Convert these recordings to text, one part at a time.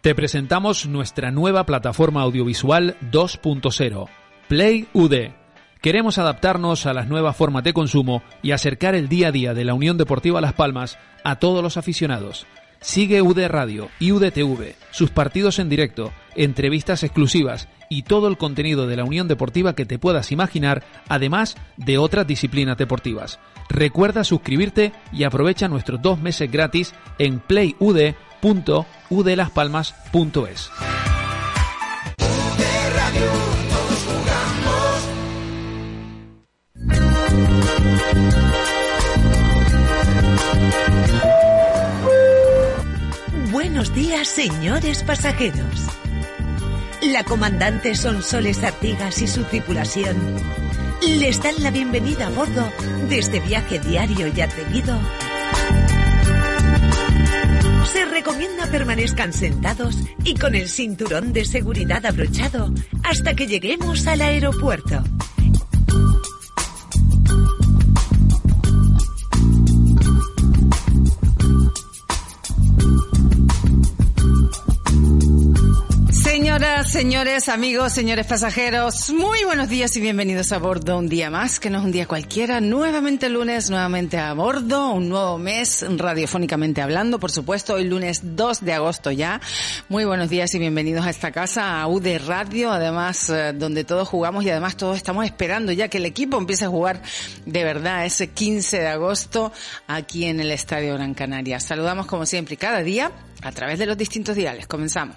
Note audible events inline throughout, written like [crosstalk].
Te presentamos nuestra nueva plataforma audiovisual 2.0, Play UD. Queremos adaptarnos a las nuevas formas de consumo y acercar el día a día de la Unión Deportiva Las Palmas a todos los aficionados. Sigue UD Radio y UDTV, sus partidos en directo, entrevistas exclusivas y todo el contenido de la Unión Deportiva que te puedas imaginar, además de otras disciplinas deportivas. Recuerda suscribirte y aprovecha nuestros dos meses gratis en playud.udelaspalmas.es. Buenos días, señores pasajeros. La comandante Sonsoles Artigas y su tripulación les dan la bienvenida a bordo de este viaje diario y atrevido. Se recomienda permanezcan sentados y con el cinturón de seguridad abrochado hasta que lleguemos al aeropuerto. Señoras, señores, amigos, señores pasajeros, muy buenos días y bienvenidos a bordo un día más, que no es un día cualquiera, nuevamente lunes, nuevamente a bordo, un nuevo mes radiofónicamente hablando, por supuesto, hoy lunes 2 de agosto ya. Muy buenos días y bienvenidos a esta casa, a UD Radio, además eh, donde todos jugamos y además todos estamos esperando ya que el equipo empiece a jugar de verdad ese 15 de agosto aquí en el Estadio Gran Canaria. Saludamos como siempre cada día a través de los distintos diales. Comenzamos.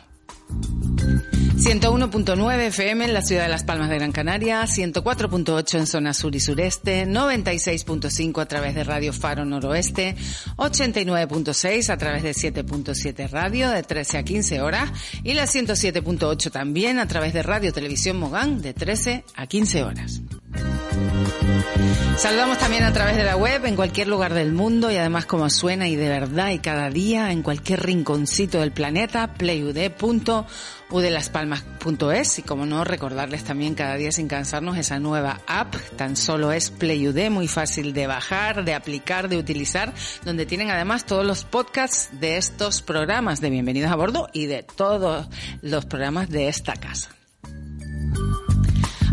101.9 FM en la ciudad de Las Palmas de Gran Canaria, 104.8 en zona sur y sureste, 96.5 a través de Radio Faro Noroeste, 89.6 a través de 7.7 Radio de 13 a 15 horas y la 107.8 también a través de Radio Televisión Mogán de 13 a 15 horas. Saludamos también a través de la web en cualquier lugar del mundo y además como suena y de verdad y cada día en cualquier rinconcito del planeta, playud.udelaspalmas.es y como no recordarles también cada día sin cansarnos esa nueva app, tan solo es PlayUD, muy fácil de bajar, de aplicar, de utilizar, donde tienen además todos los podcasts de estos programas de Bienvenidos a Bordo y de todos los programas de esta casa.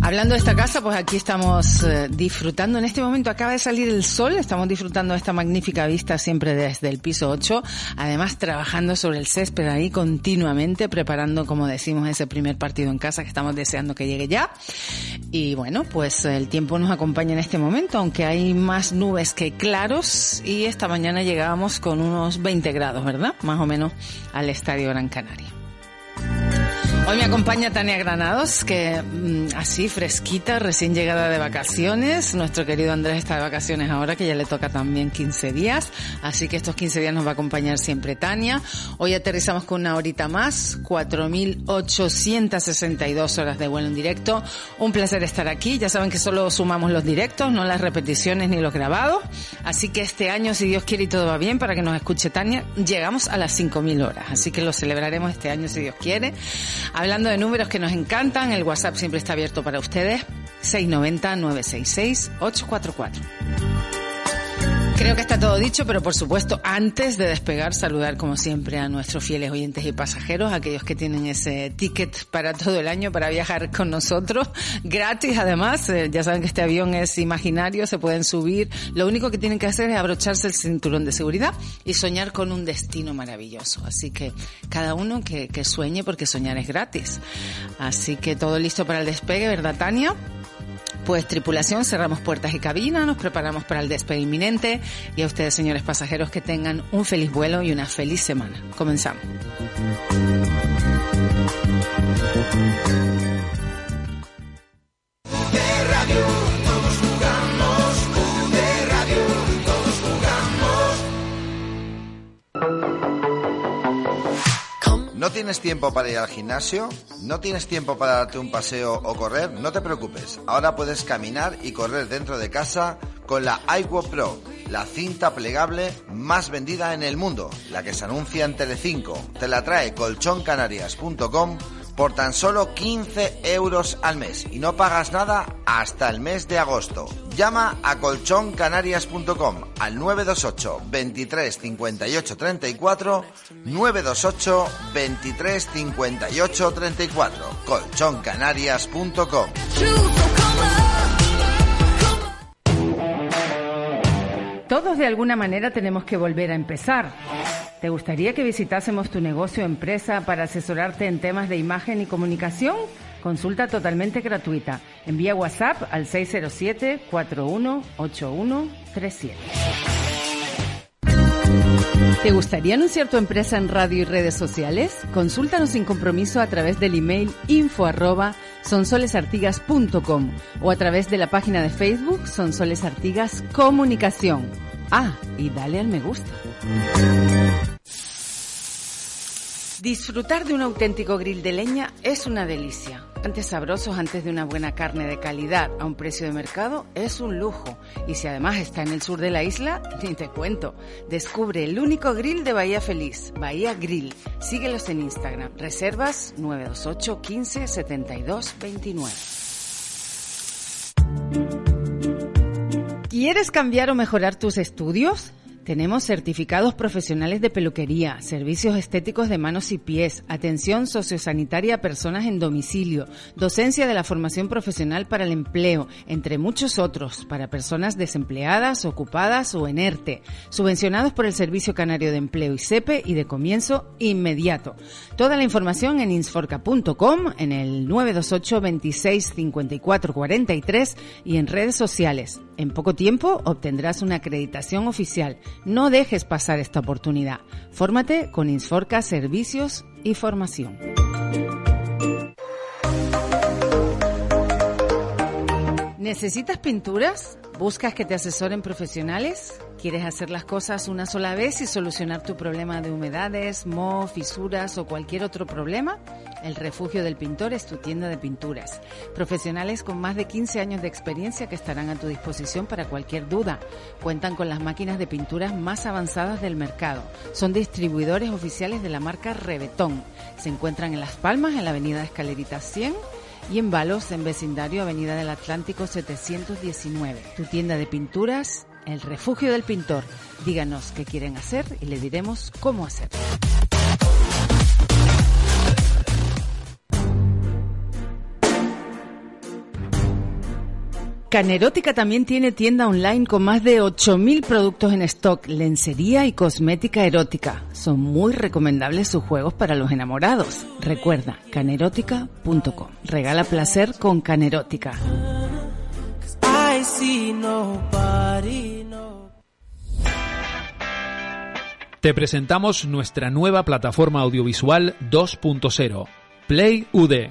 Hablando de esta casa, pues aquí estamos eh, disfrutando. En este momento acaba de salir el sol, estamos disfrutando de esta magnífica vista siempre desde el piso 8. Además, trabajando sobre el césped ahí continuamente, preparando, como decimos, ese primer partido en casa que estamos deseando que llegue ya. Y bueno, pues el tiempo nos acompaña en este momento, aunque hay más nubes que claros. Y esta mañana llegábamos con unos 20 grados, ¿verdad? Más o menos al Estadio Gran Canaria. Hoy me acompaña Tania Granados, que mm, así fresquita, recién llegada de vacaciones. Nuestro querido Andrés está de vacaciones ahora, que ya le toca también 15 días. Así que estos 15 días nos va a acompañar siempre Tania. Hoy aterrizamos con una horita más, 4.862 horas de vuelo en directo. Un placer estar aquí. Ya saben que solo sumamos los directos, no las repeticiones ni los grabados. Así que este año, si Dios quiere y todo va bien, para que nos escuche Tania, llegamos a las 5.000 horas. Así que lo celebraremos este año, si Dios quiere. Hablando de números que nos encantan, el WhatsApp siempre está abierto para ustedes. 690-966-844. Creo que está todo dicho, pero por supuesto, antes de despegar, saludar como siempre a nuestros fieles oyentes y pasajeros, aquellos que tienen ese ticket para todo el año para viajar con nosotros, gratis además. Eh, ya saben que este avión es imaginario, se pueden subir. Lo único que tienen que hacer es abrocharse el cinturón de seguridad y soñar con un destino maravilloso. Así que cada uno que, que sueñe porque soñar es gratis. Así que todo listo para el despegue, ¿verdad, Tania? Pues tripulación, cerramos puertas y cabina, nos preparamos para el despegue inminente y a ustedes, señores pasajeros, que tengan un feliz vuelo y una feliz semana. Comenzamos. ¿No tienes tiempo para ir al gimnasio? ¿No tienes tiempo para darte un paseo o correr? No te preocupes, ahora puedes caminar y correr dentro de casa con la iQuo Pro, la cinta plegable más vendida en el mundo, la que se anuncia en Telecinco. Te la trae colchoncanarias.com por tan solo 15 euros al mes y no pagas nada hasta el mes de agosto. Llama a colchoncanarias.com al 928 23 58 34 928 23 58 34 colchoncanarias.com Todos de alguna manera tenemos que volver a empezar. ¿Te gustaría que visitásemos tu negocio o empresa para asesorarte en temas de imagen y comunicación? Consulta totalmente gratuita. Envía WhatsApp al 607-418137. ¿Te gustaría anunciar tu empresa en radio y redes sociales? Consúltanos sin compromiso a través del email info arroba sonsolesartigas.com o a través de la página de Facebook Sonsoles Artigas Comunicación. Ah, y dale al me gusta. Disfrutar de un auténtico grill de leña es una delicia. Antes sabrosos antes de una buena carne de calidad a un precio de mercado es un lujo. Y si además está en el sur de la isla, [laughs] ni te cuento. Descubre el único grill de Bahía Feliz, Bahía Grill. Síguelos en Instagram. Reservas 928 15 72 29. ¿Quieres cambiar o mejorar tus estudios? Tenemos certificados profesionales de peluquería, servicios estéticos de manos y pies, atención sociosanitaria a personas en domicilio, docencia de la formación profesional para el empleo, entre muchos otros, para personas desempleadas, ocupadas o en ERTE, subvencionados por el Servicio Canario de Empleo y CEPE y de comienzo inmediato. Toda la información en insforca.com, en el 928 26 54 43 y en redes sociales. En poco tiempo obtendrás una acreditación oficial. No dejes pasar esta oportunidad. Fórmate con Insforca Servicios y Formación. ¿Necesitas pinturas? ¿Buscas que te asesoren profesionales? ¿Quieres hacer las cosas una sola vez y solucionar tu problema de humedades, moho, fisuras o cualquier otro problema? El Refugio del Pintor es tu tienda de pinturas. Profesionales con más de 15 años de experiencia que estarán a tu disposición para cualquier duda. Cuentan con las máquinas de pinturas más avanzadas del mercado. Son distribuidores oficiales de la marca Rebetón. Se encuentran en Las Palmas, en la avenida Escalerita 100 y en Balos, en vecindario Avenida del Atlántico 719. Tu tienda de pinturas, El Refugio del Pintor. Díganos qué quieren hacer y le diremos cómo hacerlo. Canerótica también tiene tienda online con más de 8.000 productos en stock, lencería y cosmética erótica. Son muy recomendables sus juegos para los enamorados. Recuerda, canerótica.com. Regala placer con Canerótica. Te presentamos nuestra nueva plataforma audiovisual 2.0, Play UD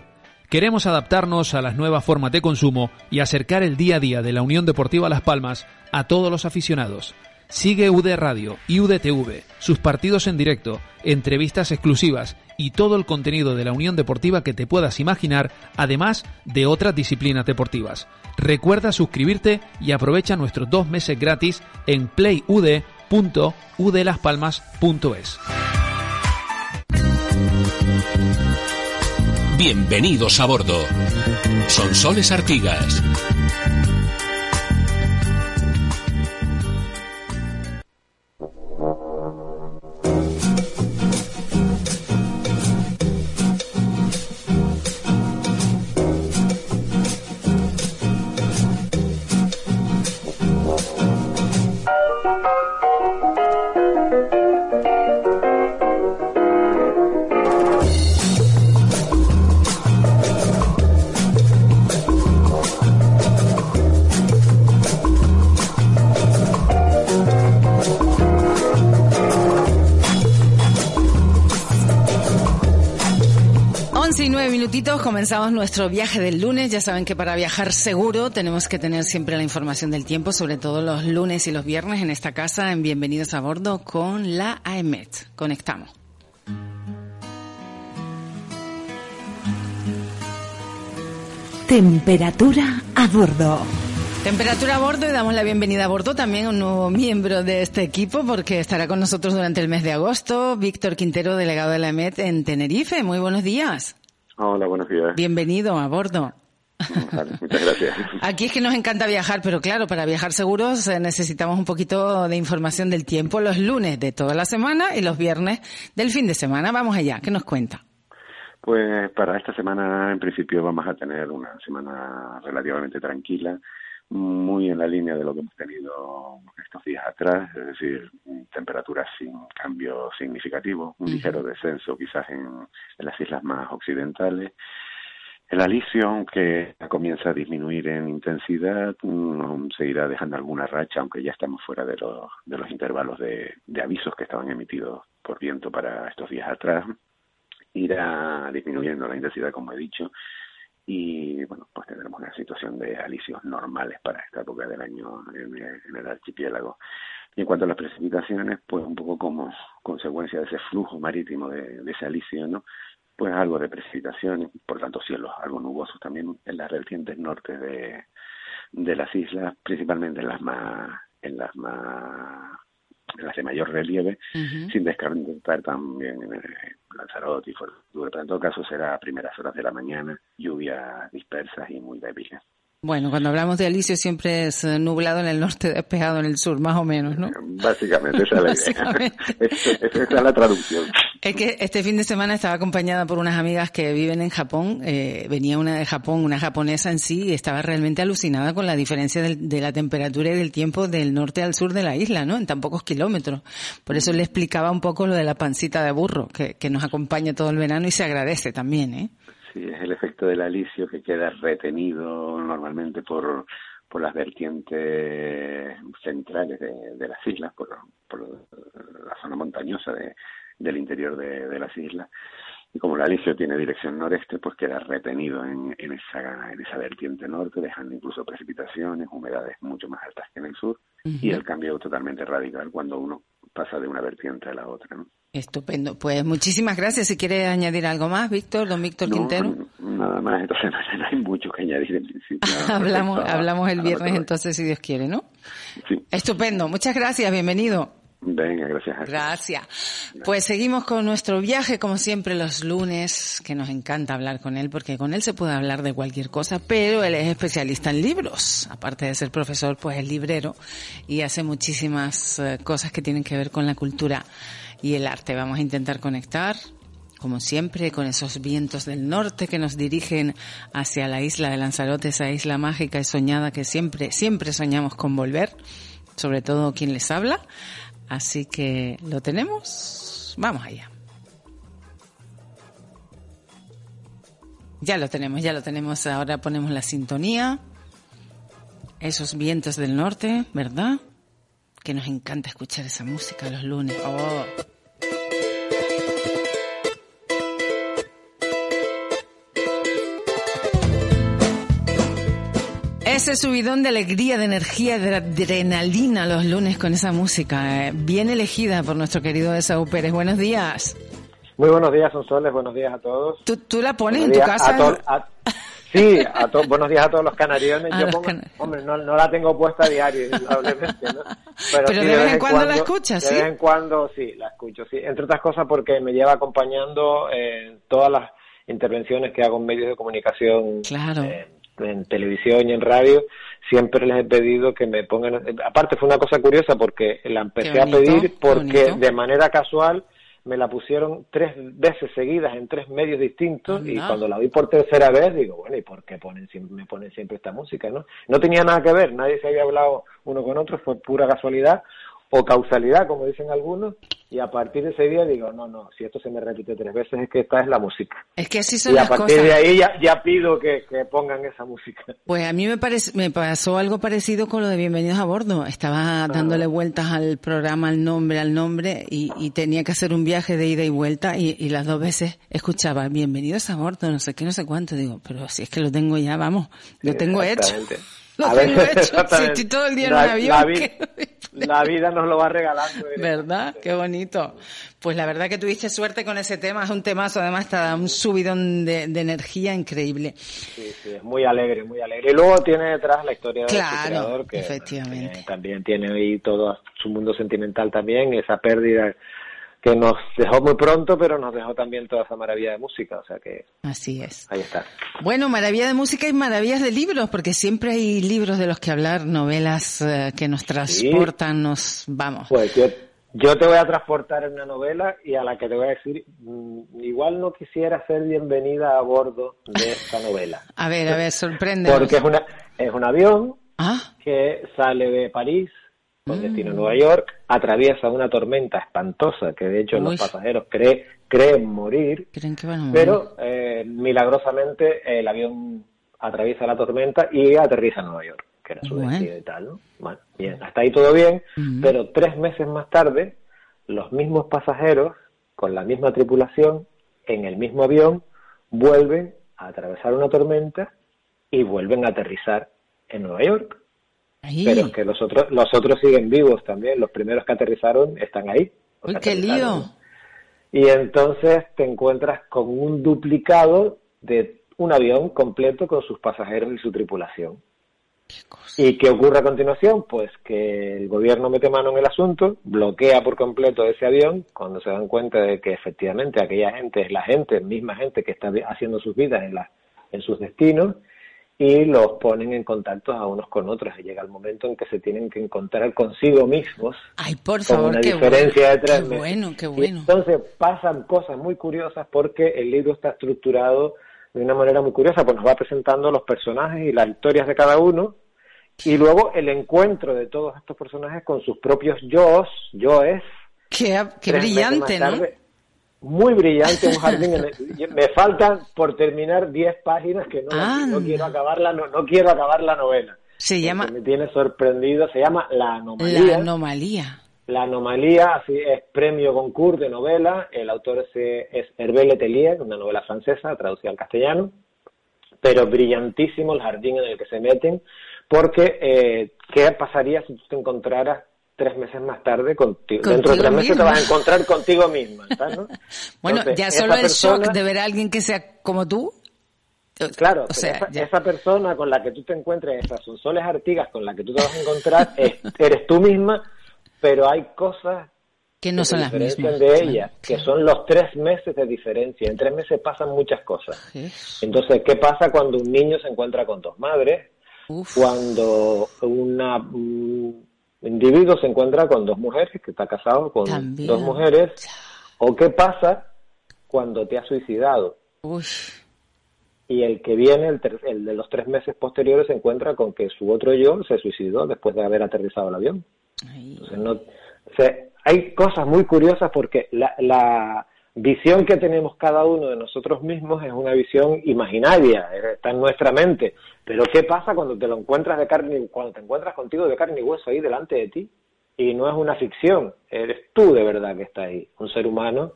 Queremos adaptarnos a las nuevas formas de consumo y acercar el día a día de la Unión Deportiva Las Palmas a todos los aficionados. Sigue UD Radio y UDTV, sus partidos en directo, entrevistas exclusivas y todo el contenido de la Unión Deportiva que te puedas imaginar, además de otras disciplinas deportivas. Recuerda suscribirte y aprovecha nuestros dos meses gratis en playud.udelaspalmas.es. Bienvenidos a bordo. Son Soles Artigas. 19 minutitos comenzamos nuestro viaje del lunes. Ya saben que para viajar seguro tenemos que tener siempre la información del tiempo, sobre todo los lunes y los viernes en esta casa en Bienvenidos a Bordo con la AEMET. Conectamos. Temperatura a bordo. Temperatura a bordo y damos la bienvenida a bordo también a un nuevo miembro de este equipo porque estará con nosotros durante el mes de agosto, Víctor Quintero, delegado de la EMET en Tenerife. Muy buenos días. Hola, buenos días. Bienvenido a bordo. muchas gracias. [laughs] Aquí es que nos encanta viajar, pero claro, para viajar seguros eh, necesitamos un poquito de información del tiempo los lunes de toda la semana y los viernes del fin de semana. Vamos allá, ¿qué nos cuenta? Pues para esta semana, en principio, vamos a tener una semana relativamente tranquila, muy en la línea de lo que hemos tenido estos días atrás, es decir, temperaturas sin cambio significativo, un ligero descenso quizás en, en las islas más occidentales el alisio, aunque comienza a disminuir en intensidad, mm, seguirá dejando alguna racha, aunque ya estamos fuera de los, de los intervalos de, avisos que estaban emitidos por viento para estos días atrás. Irá disminuyendo la intensidad, como he dicho, y bueno, pues tendremos una situación de alisios normales para esta época del año en, el archipiélago. Y en cuanto a las precipitaciones, pues un poco como consecuencia de ese flujo marítimo de, de ese alisio, ¿no? pues algo de precipitaciones, por tanto cielos algo nubosos también en las vertientes norte de, de las islas, principalmente en las más en las más las de mayor relieve, sin descartar también en Lanzarote y Fuerteventura, pero en todo caso será a primeras horas de la mañana, lluvias dispersas y muy débiles. Bueno, cuando hablamos de Alicio siempre es eh, nublado en el norte, despejado en el sur, más o menos, ¿no? [laughs] Básicamente, esa es la idea. [laughs] esa es la traducción. Es que este fin de semana estaba acompañada por unas amigas que viven en Japón. Eh, venía una de Japón, una japonesa en sí, y estaba realmente alucinada con la diferencia de la temperatura y del tiempo del norte al sur de la isla, ¿no? En tan pocos kilómetros. Por eso le explicaba un poco lo de la pancita de burro, que, que nos acompaña todo el verano y se agradece también, ¿eh? Sí, es el efecto del alisio que queda retenido normalmente por, por las vertientes centrales de, las islas, por, la zona montañosa de, del interior de, las islas. Y como el alisio tiene dirección noreste, pues queda retenido en, en, esa, en esa vertiente norte, dejando incluso precipitaciones, humedades mucho más altas que en el sur, y el cambio totalmente radical cuando uno pasa de una vertiente a la otra. ¿no? Estupendo. Pues muchísimas gracias. Si quiere añadir algo más, Víctor, don Víctor Quintero. Nada más, entonces [laughs] no, hay mucho que añadir en principio. [laughs] hablamos, hablamos el viernes entonces, si Dios quiere, ¿no? Sí. Estupendo. Muchas gracias. Bienvenido. Venga, gracias. Gracias. Pues seguimos con nuestro viaje, como siempre, los lunes, que nos encanta hablar con él, porque con él se puede hablar de cualquier cosa, pero él es especialista en libros. Aparte de ser profesor, pues es librero y hace muchísimas eh, cosas que tienen que ver con la cultura y el arte. Vamos a intentar conectar, como siempre, con esos vientos del norte que nos dirigen hacia la isla de Lanzarote, esa isla mágica y soñada que siempre, siempre soñamos con volver, sobre todo quien les habla. Así que lo tenemos. Vamos allá. Ya lo tenemos, ya lo tenemos. Ahora ponemos la sintonía. Esos vientos del norte, ¿verdad? Que nos encanta escuchar esa música los lunes. Oh. Ese subidón de alegría, de energía, de adrenalina los lunes con esa música, eh, bien elegida por nuestro querido Esaú Pérez. Buenos días. Muy buenos días, Sonsoles. Buenos días a todos. ¿Tú, la pones en tu casa? Sí, a buenos días a todos los canariones. Yo hombre, no, no, la tengo puesta a diario, [laughs] indudablemente, ¿no? Pero, de, vez en cuando, la escuchas, ¿sí? De vez en cuando sí, la escucho, sí. Entre otras cosas porque me lleva acompañando en todas las intervenciones que hago en medios de comunicación. Claro. en televisión y en radio, siempre les he pedido que me pongan... Aparte fue una cosa curiosa porque la empecé a pedir porque de manera casual me la pusieron tres veces seguidas en tres medios distintos y cuando la vi por tercera vez digo, bueno, ¿y por qué ponen me ponen siempre esta música? ¿no? no tenía nada que ver, nadie se había hablado uno con otro, fue pura casualidad o causalidad, como dicen algunos, y a partir de ese día digo, no, no, si esto se me repite tres veces es que esta es la música. Es que así son y a partir de ahí ya, pido que, pongan esa música. Pues a mí me, parece, me pasó algo parecido con lo de Bienvenidos a Bordo. Estaba ah. dándole vueltas al programa, al nombre, al nombre, y, tenía que hacer un viaje de ida y vuelta, y, y, las dos veces escuchaba Bienvenidos a Bordo, no sé qué, no sé cuánto. Digo, pero si es que lo tengo ya, vamos, lo tengo hecho. Lo tengo hecho, si estoy todo el día en un avión. [laughs] La vida nos lo va regalando. ¿Verdad? Qué bonito. Pues la verdad que tuviste suerte con ese tema, es un temazo, además está un subidón de, energía increíble. Sí, sí, es muy alegre, muy alegre. Y luego tiene detrás la historia del creador, que efectivamente. también tiene ahí todo su mundo sentimental también, esa pérdida que nos dejó muy pronto, pero nos dejó también toda esa maravilla de música, o sea que... Así es. Ahí está. Bueno, maravilla de música y maravillas de libros, porque siempre hay libros de los que hablar, novelas eh, que nos transportan, nos... Vamos. Pues yo, yo, te voy a transportar en una novela y a la que te voy a decir, mm, igual no quisiera ser bienvenida a bordo de esta novela. [laughs] a ver, a ver, sorprende. Porque es, una, es un avión ¿Ah? que sale de París con destino a Nueva York, atraviesa una tormenta espantosa que de hecho los pasajeros creen morir, pero eh, milagrosamente el avión atraviesa la tormenta y aterriza en Nueva York, que era su destino y tal, ¿no? Bueno, bien, hasta ahí todo bien, pero tres meses más tarde, los mismos pasajeros, con la misma tripulación, en el mismo avión, vuelven a atravesar una tormenta y vuelven a aterrizar en Nueva York. Pero que los otros, los otros siguen vivos también. Los primeros que aterrizaron están ahí. Uy, qué lío. Y entonces te encuentras con un duplicado de un avión completo con sus pasajeros y su tripulación. ¿Y qué ocurre a continuación? Pues que el gobierno mete mano en el asunto, bloquea por completo ese avión cuando se dan cuenta de que efectivamente aquella gente es la gente, misma gente que está haciendo sus vidas en, la, en sus destinos y los ponen en contacto a unos con otros y llega el momento en que se tienen que encontrar consigo mismos. Ay, por favor, una qué diferencia de tres qué bueno, qué bueno. entonces pasan cosas muy curiosas porque el libro está estructurado de una manera muy curiosa, pues nos va presentando los personajes y las historias de cada uno y luego el encuentro de todos estos personajes con sus propios yo's, yoes. Qué, qué brillante, ¿no? Muy brillante, un jardín. [laughs] me faltan por terminar 10 páginas que no, quiero acabar la, no, quiero acabar la novela. Se llama. Me tiene sorprendido. Se llama La Anomalía. La Anomalía. La Anomalía, así es premio Goncourt de novela. El autor es, es Hervé Letelier, una novela francesa traducida al castellano. Pero brillantísimo el jardín en el que se meten, porque eh, ¿qué pasaría si tú te encontraras tres meses más tarde, contigo, dentro de tres meses te vas a encontrar contigo misma. ¿no? [laughs] bueno, ya solo el shock de ver a alguien que sea como tú. Claro, o sea, esa, persona con la que tú te encuentres, esas son soles artigas con la que tú te vas a encontrar, [laughs] eres tú misma, pero hay cosas que no son las mismas de ella, que son los tres meses de diferencia. En tres meses pasan muchas cosas. Entonces, ¿qué pasa cuando un niño se encuentra con dos madres? Cuando una individuo se encuentra con dos mujeres, que está casado con dos mujeres, o qué pasa cuando te has suicidado. Y el que viene, el, el, de los tres meses posteriores, se encuentra con que su otro yo se suicidó después de haber aterrizado el avión. Entonces, no, hay cosas muy curiosas porque la, la visión que tenemos cada uno de nosotros mismos es una visión imaginaria, está en nuestra mente. Pero ¿qué pasa cuando te lo encuentras de carne, cuando te encuentras contigo de carne y hueso ahí delante de ti? Y no es una ficción, eres tú de verdad que está ahí, un ser humano.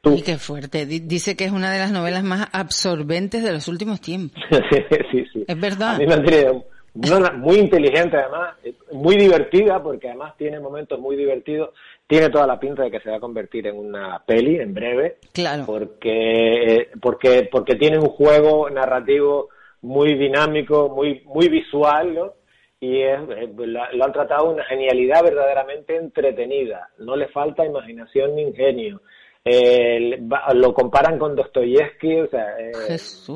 Tú. Y qué fuerte. Dice que es una de las novelas más absorbentes de los últimos tiempos. [laughs] sí, sí, Es verdad. A mí me muy inteligente además, eh, muy divertida porque además tiene momentos muy divertidos, tiene toda la pinta de que se va a convertir en una peli en breve, claro, porque porque porque tiene un juego narrativo muy dinámico, muy muy visual, ¿no? Y es, lo han tratado una genialidad verdaderamente entretenida, no le falta imaginación ni ingenio. Eh, lo comparan con Dostoyevsky, o sea, eh, es,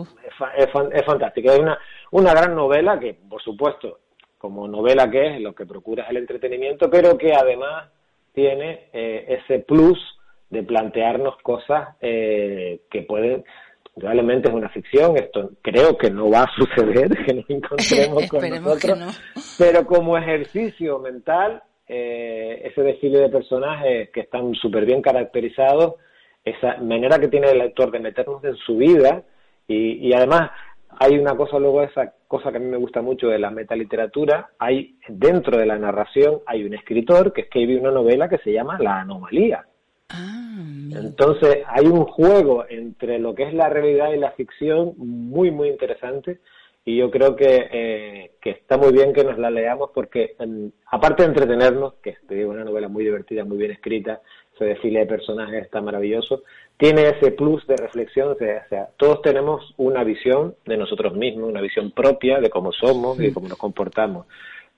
es, fantástico. Es una, una gran novela que, por supuesto, como novela que es, lo que procura es el entretenimiento, pero que además tiene eh, ese plus de plantearnos cosas eh, que pueden realmente es una ficción, esto creo que no va a suceder, [laughs] que nos encontremos con nosotros, pero como ejercicio mental, eh, ese desfile de personajes que están súper bien caracterizados, esa manera que tiene el lector de meternos en su vida y, y además hay una cosa luego, esa cosa que a mí me gusta mucho de la metaliteratura, hay dentro de la narración hay un escritor que escribe una novela que se llama La Anomalía. Ah, Entonces hay un juego entre lo que es la realidad y la ficción muy, muy interesante y yo creo que, eh, que está muy bien que nos la leamos porque aparte de entretenernos, que te digo, una novela muy divertida, muy bien escrita, ese desfile de personajes está maravilloso, tiene ese plus de reflexión, o sea, todos tenemos una visión de nosotros mismos, una visión propia de cómo somos y de cómo nos comportamos.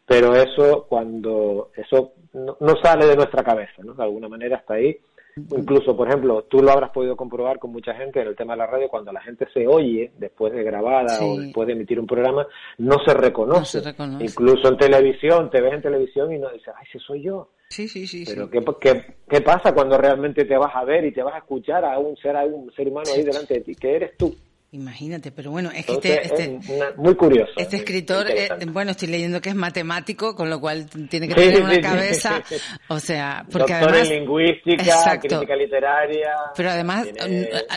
Pero eso, cuando eso no, sale de nuestra cabeza, ¿no? De alguna manera está ahí. Incluso, por ejemplo, tú lo habrás podido comprobar con mucha gente en el tema de la radio, cuando la gente se oye después de grabada o después de emitir un programa, no se reconoce. Incluso en televisión, te ves en televisión y no dices, ay, si soy yo. Sí, sí, sí. Pero ¿qué, qué, qué pasa cuando realmente te vas a ver y te vas a escuchar a un ser, a un ser humano ahí delante de ti? que eres tú? Imagínate, pero bueno, es que este, este muy curioso. Este escritor, eh, bueno, estoy leyendo que es matemático, con lo cual tiene que tener una cabeza, [laughs] o sea, porque Doctor además en lingüística, crítica literaria. Pero además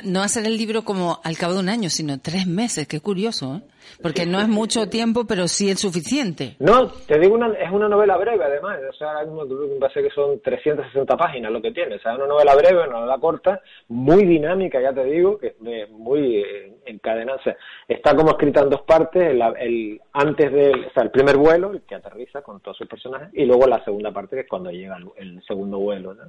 no hacer el libro como al cabo de un año, sino tres meses, qué curioso, ¿eh? Porque no es mucho tiempo, pero sí es suficiente. No, te digo, una, es una novela breve además. O sea, ahora mismo me que son 360 páginas lo que tiene. O sea, es una novela breve, una novela corta, muy dinámica, ya te digo, que es muy eh, encadenada. está como escrita en dos partes, el, el, antes del, o sea, el primer vuelo, el que aterriza con todos sus personajes, y luego la segunda parte, que es cuando llega el, el segundo vuelo, ¿no?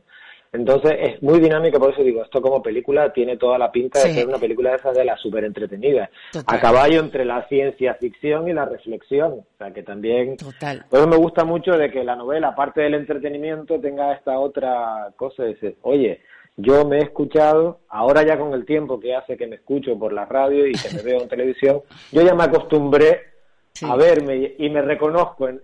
Entonces es muy dinámica, por eso digo, esto como película tiene toda la pinta de ser una película de esas de la súper entretenida. A caballo entre la ciencia ficción y la reflexión. O sea que también... Total. Por eso me gusta mucho de que la novela, aparte del entretenimiento, tenga esta otra cosa de decir, oye, yo me he escuchado, ahora ya con el tiempo que hace que me escucho por la radio y que me veo en [laughs] televisión, yo ya me acostumbré a verme y, me reconozco en,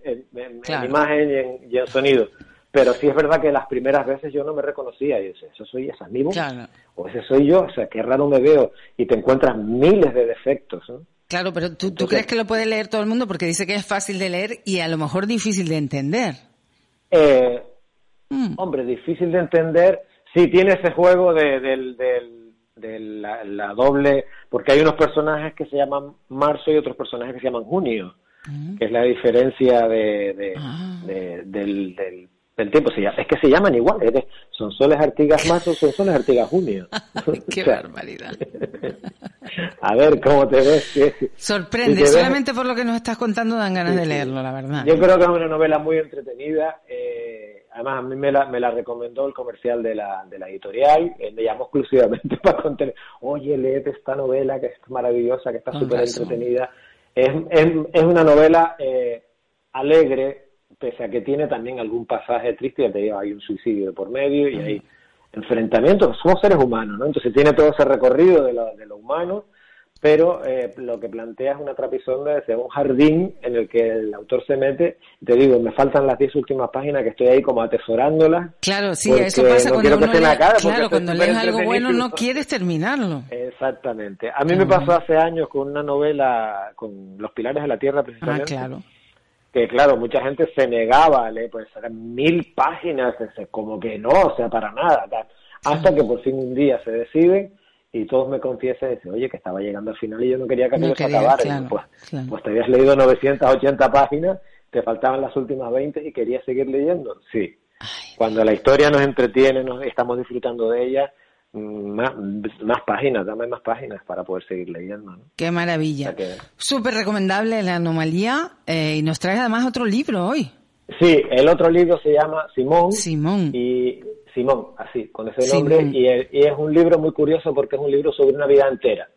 imagen y en, y en sonido. Pero sí es verdad que las primeras veces yo no me reconocía y decía, ¿eso soy esa mismo? O ese soy yo, o sea, qué raro me veo. Y te encuentras miles de defectos, Claro, pero ¿tú, ¿tú crees que lo puede leer todo el mundo? Porque dice que es fácil de leer y a lo mejor difícil de entender. Eh, mm. Hombre, difícil de entender. Sí, tiene ese juego de, la, doble, porque hay unos personajes que se llaman marzo y otros personajes que se llaman junio, mm. que es la diferencia de, ah. del, del tiempo. Se es que se llaman igual, son soles Artigas Marzo, son soles Artigas Junio. [laughs] ¡Qué [laughs] barbaridad! [laughs] a ver cómo te ves. Sorprende, solamente por lo que nos estás contando dan ganas de leerlo, la verdad. Yo creo que es una novela muy entretenida. Eh, además, a mí me la, me la recomendó el comercial de la, de la editorial. Eh, me llamó exclusivamente [laughs] para contar, oye, léete esta novela que es maravillosa, que está súper entretenida. Es, es, es, una novela eh, alegre, pese a que tiene también algún pasaje triste, ya te digo, hay un suicidio de por medio y hay enfrentamientos, somos seres humanos, ¿no? Entonces tiene todo ese recorrido de lo, de lo humano, pero eh, lo que plantea es una trapisonda desde un jardín en el que el autor se mete, te digo, me faltan las diez últimas páginas que estoy ahí como atesorándolas. Claro, sí, eso pasa cuando uno claro, cuando lees algo bueno no quieres terminarlo. Exactamente. A mí me pasó hace años con una novela, con Los Pilares de la Tierra precisamente. Ah, claro que claro, mucha gente se negaba a leer, pues eran mil páginas, como que no, o sea, para nada, hasta que por fin un día se deciden y todos me confiesan y dicen, oye, que estaba llegando al final y yo no quería que no se acabara. pues, pues te habías leído 980 páginas, te faltaban las últimas 20 y querías seguir leyendo. Sí. Cuando la historia nos entretiene, nos estamos disfrutando de ella, más, más páginas, dame más páginas para poder seguir leyendo. Qué maravilla. Súper recomendable La Anomalía eh, y nos trae además otro libro hoy. Sí, el otro libro se llama Simón. Simón. Y Simón, así, con ese nombre. Y, es un libro muy curioso porque es un libro sobre una vida entera.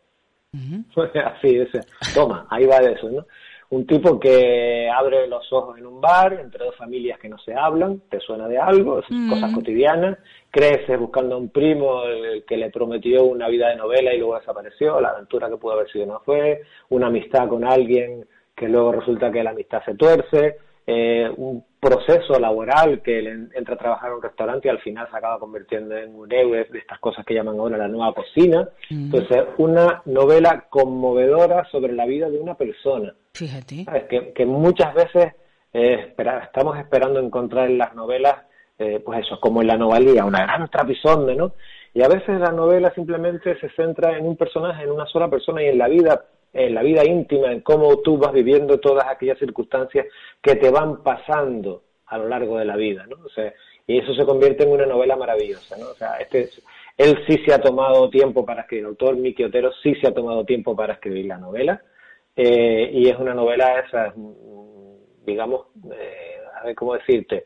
[laughs] así, ese. toma, ahí va de eso, ¿no? Un tipo que abre los ojos en un bar entre dos familias que no se hablan, te suena de algo, cosas cotidianas, crece buscando a un primo que le prometió una vida de novela y luego desapareció, la aventura que pudo haber sido no fue, una amistad con alguien que luego resulta que la amistad se tuerce, eh, un proceso laboral que entra a trabajar en un restaurante y al final se acaba convirtiendo en un héroe de estas cosas que llaman ahora la nueva cocina. Entonces, una novela conmovedora sobre la vida de una persona. Fíjate. Que, muchas veces eh, estamos esperando encontrar en las novelas, eh, pues eso, como en la novelía, una gran trapisonde, ¿no? Y a veces la novela simplemente se centra en un personaje, en una sola persona y en la vida en la vida íntima, en cómo tú vas viviendo todas aquellas circunstancias que te van pasando a lo largo de la vida, ¿no? O sea, y eso se convierte en una novela maravillosa, ¿no? O sea, este, él sí se ha tomado tiempo para escribir, el autor Miki Otero sí se ha tomado tiempo para escribir la novela, eh, y es una novela esa, digamos, eh, a ver cómo decirte,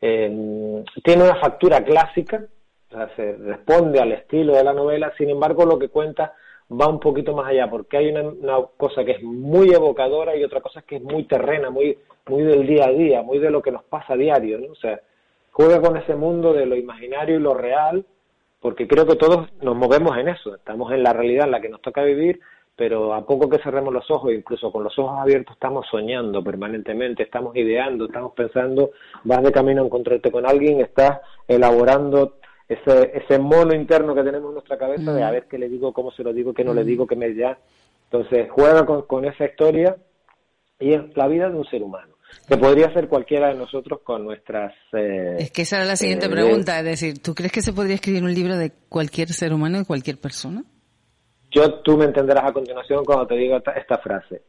eh, tiene una factura clásica, o sea, se responde al estilo de la novela, sin embargo lo que cuenta va un poquito más allá, porque hay una, cosa que es muy evocadora y otra cosa que es muy terrena, muy, muy del día a día, muy de lo que nos pasa a diario, ¿no? O sea, juega con ese mundo de lo imaginario y lo real, porque creo que todos nos movemos en eso, estamos en la realidad en la que nos toca vivir, pero a poco que cerremos los ojos, incluso con los ojos abiertos, estamos soñando permanentemente, estamos ideando, estamos pensando, vas de camino a encontrarte con alguien, estás elaborando ese, ese mono interno que tenemos en nuestra cabeza de a ver qué le digo, cómo se lo digo, qué no le digo, qué me ya. Entonces, juega con, con esa historia y es la vida de un ser humano que podría ser cualquiera de nosotros con nuestras... Eh, es que esa era la siguiente eh, pregunta, es decir, ¿tú crees que se podría escribir un libro de cualquier ser humano, de cualquier persona? Yo, tú me entenderás a continuación cuando te digo esta frase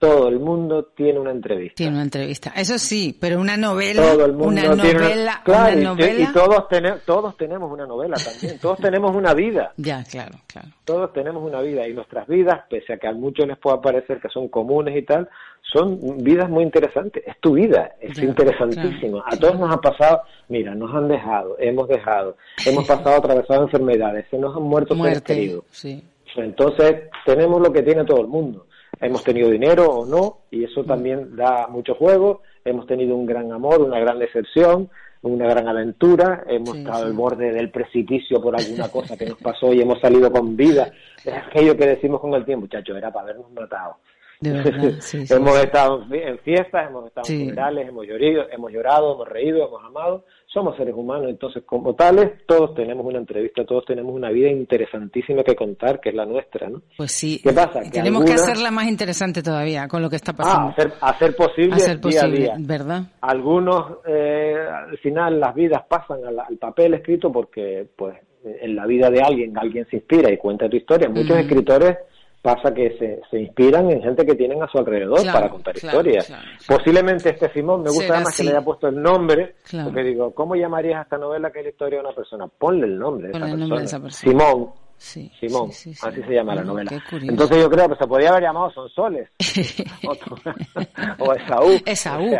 todo el mundo tiene una entrevista. Tiene una entrevista. Eso sí, pero una novela, todo el mundo una novela, una, novela. Y, todos, tenemos, todos tenemos una novela también. Todos tenemos una vida. [laughs] Ya, claro, claro. Todos tenemos una vida y nuestras vidas, pese a que a muchos les pueda parecer que son comunes y tal, son vidas muy interesantes. Es tu vida, es interesantísima. a todos nos ha pasado, mira, nos han dejado, hemos dejado, hemos pasado atravesado enfermedades, se nos han muerto seres queridos. Sí. Entonces, tenemos lo que tiene todo el mundo hemos tenido dinero o no, y eso también da mucho juego, hemos tenido un gran amor, una gran decepción, una gran aventura, hemos estado al borde del precipicio por alguna cosa que nos pasó y hemos salido con vida. Es aquello que decimos con el tiempo, muchachos, era para habernos matado. [laughs] hemos estado en fiestas, hemos estado en funerales, hemos llorado, hemos llorado, hemos reído, hemos amado. Somos seres humanos, entonces como tales, todos tenemos una entrevista, todos tenemos una vida interesantísima que contar, que es la nuestra, ¿no? Pues sí. ¿Qué pasa? tenemos que hacerla más interesante todavía con lo que está pasando. Ah, hacer, posible, día a día. ¿verdad? Algunos, eh, al final, las vidas pasan al, papel escrito porque, pues, en la vida de alguien, alguien se inspira y cuenta tu historia. Muchos escritores pasa que se, se, inspiran en gente que tienen a su alrededor para contar historias. Posiblemente este Simón, me gusta más que le haya puesto el nombre, porque digo, ¿cómo llamarías a esta novela que es la historia de una persona? Ponle el nombre de, esa, persona. Simón. Simón, así se llama la novela. Entonces yo creo que se podría haber llamado Sonsoles. [laughs] [laughs] o Esaú. Esaú.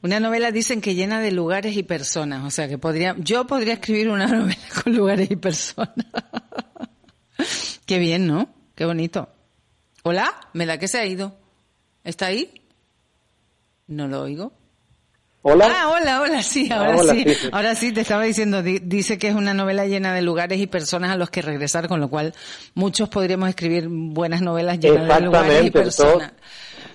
Una novela dicen que llena de lugares y personas, o sea que podría, yo podría escribir una [laughs] novela con lugares y personas. Qué bien, ¿no? Qué bonito. Hola, me da que se ha ido. ¿Está ahí? No lo oigo. Hola. Ah, hola, hola, sí, ah, ahora sí. Ahora sí, te estaba diciendo, dice que es una novela llena de lugares y personas a los que regresar, con lo cual muchos podríamos escribir buenas novelas llenas de lugares y personas.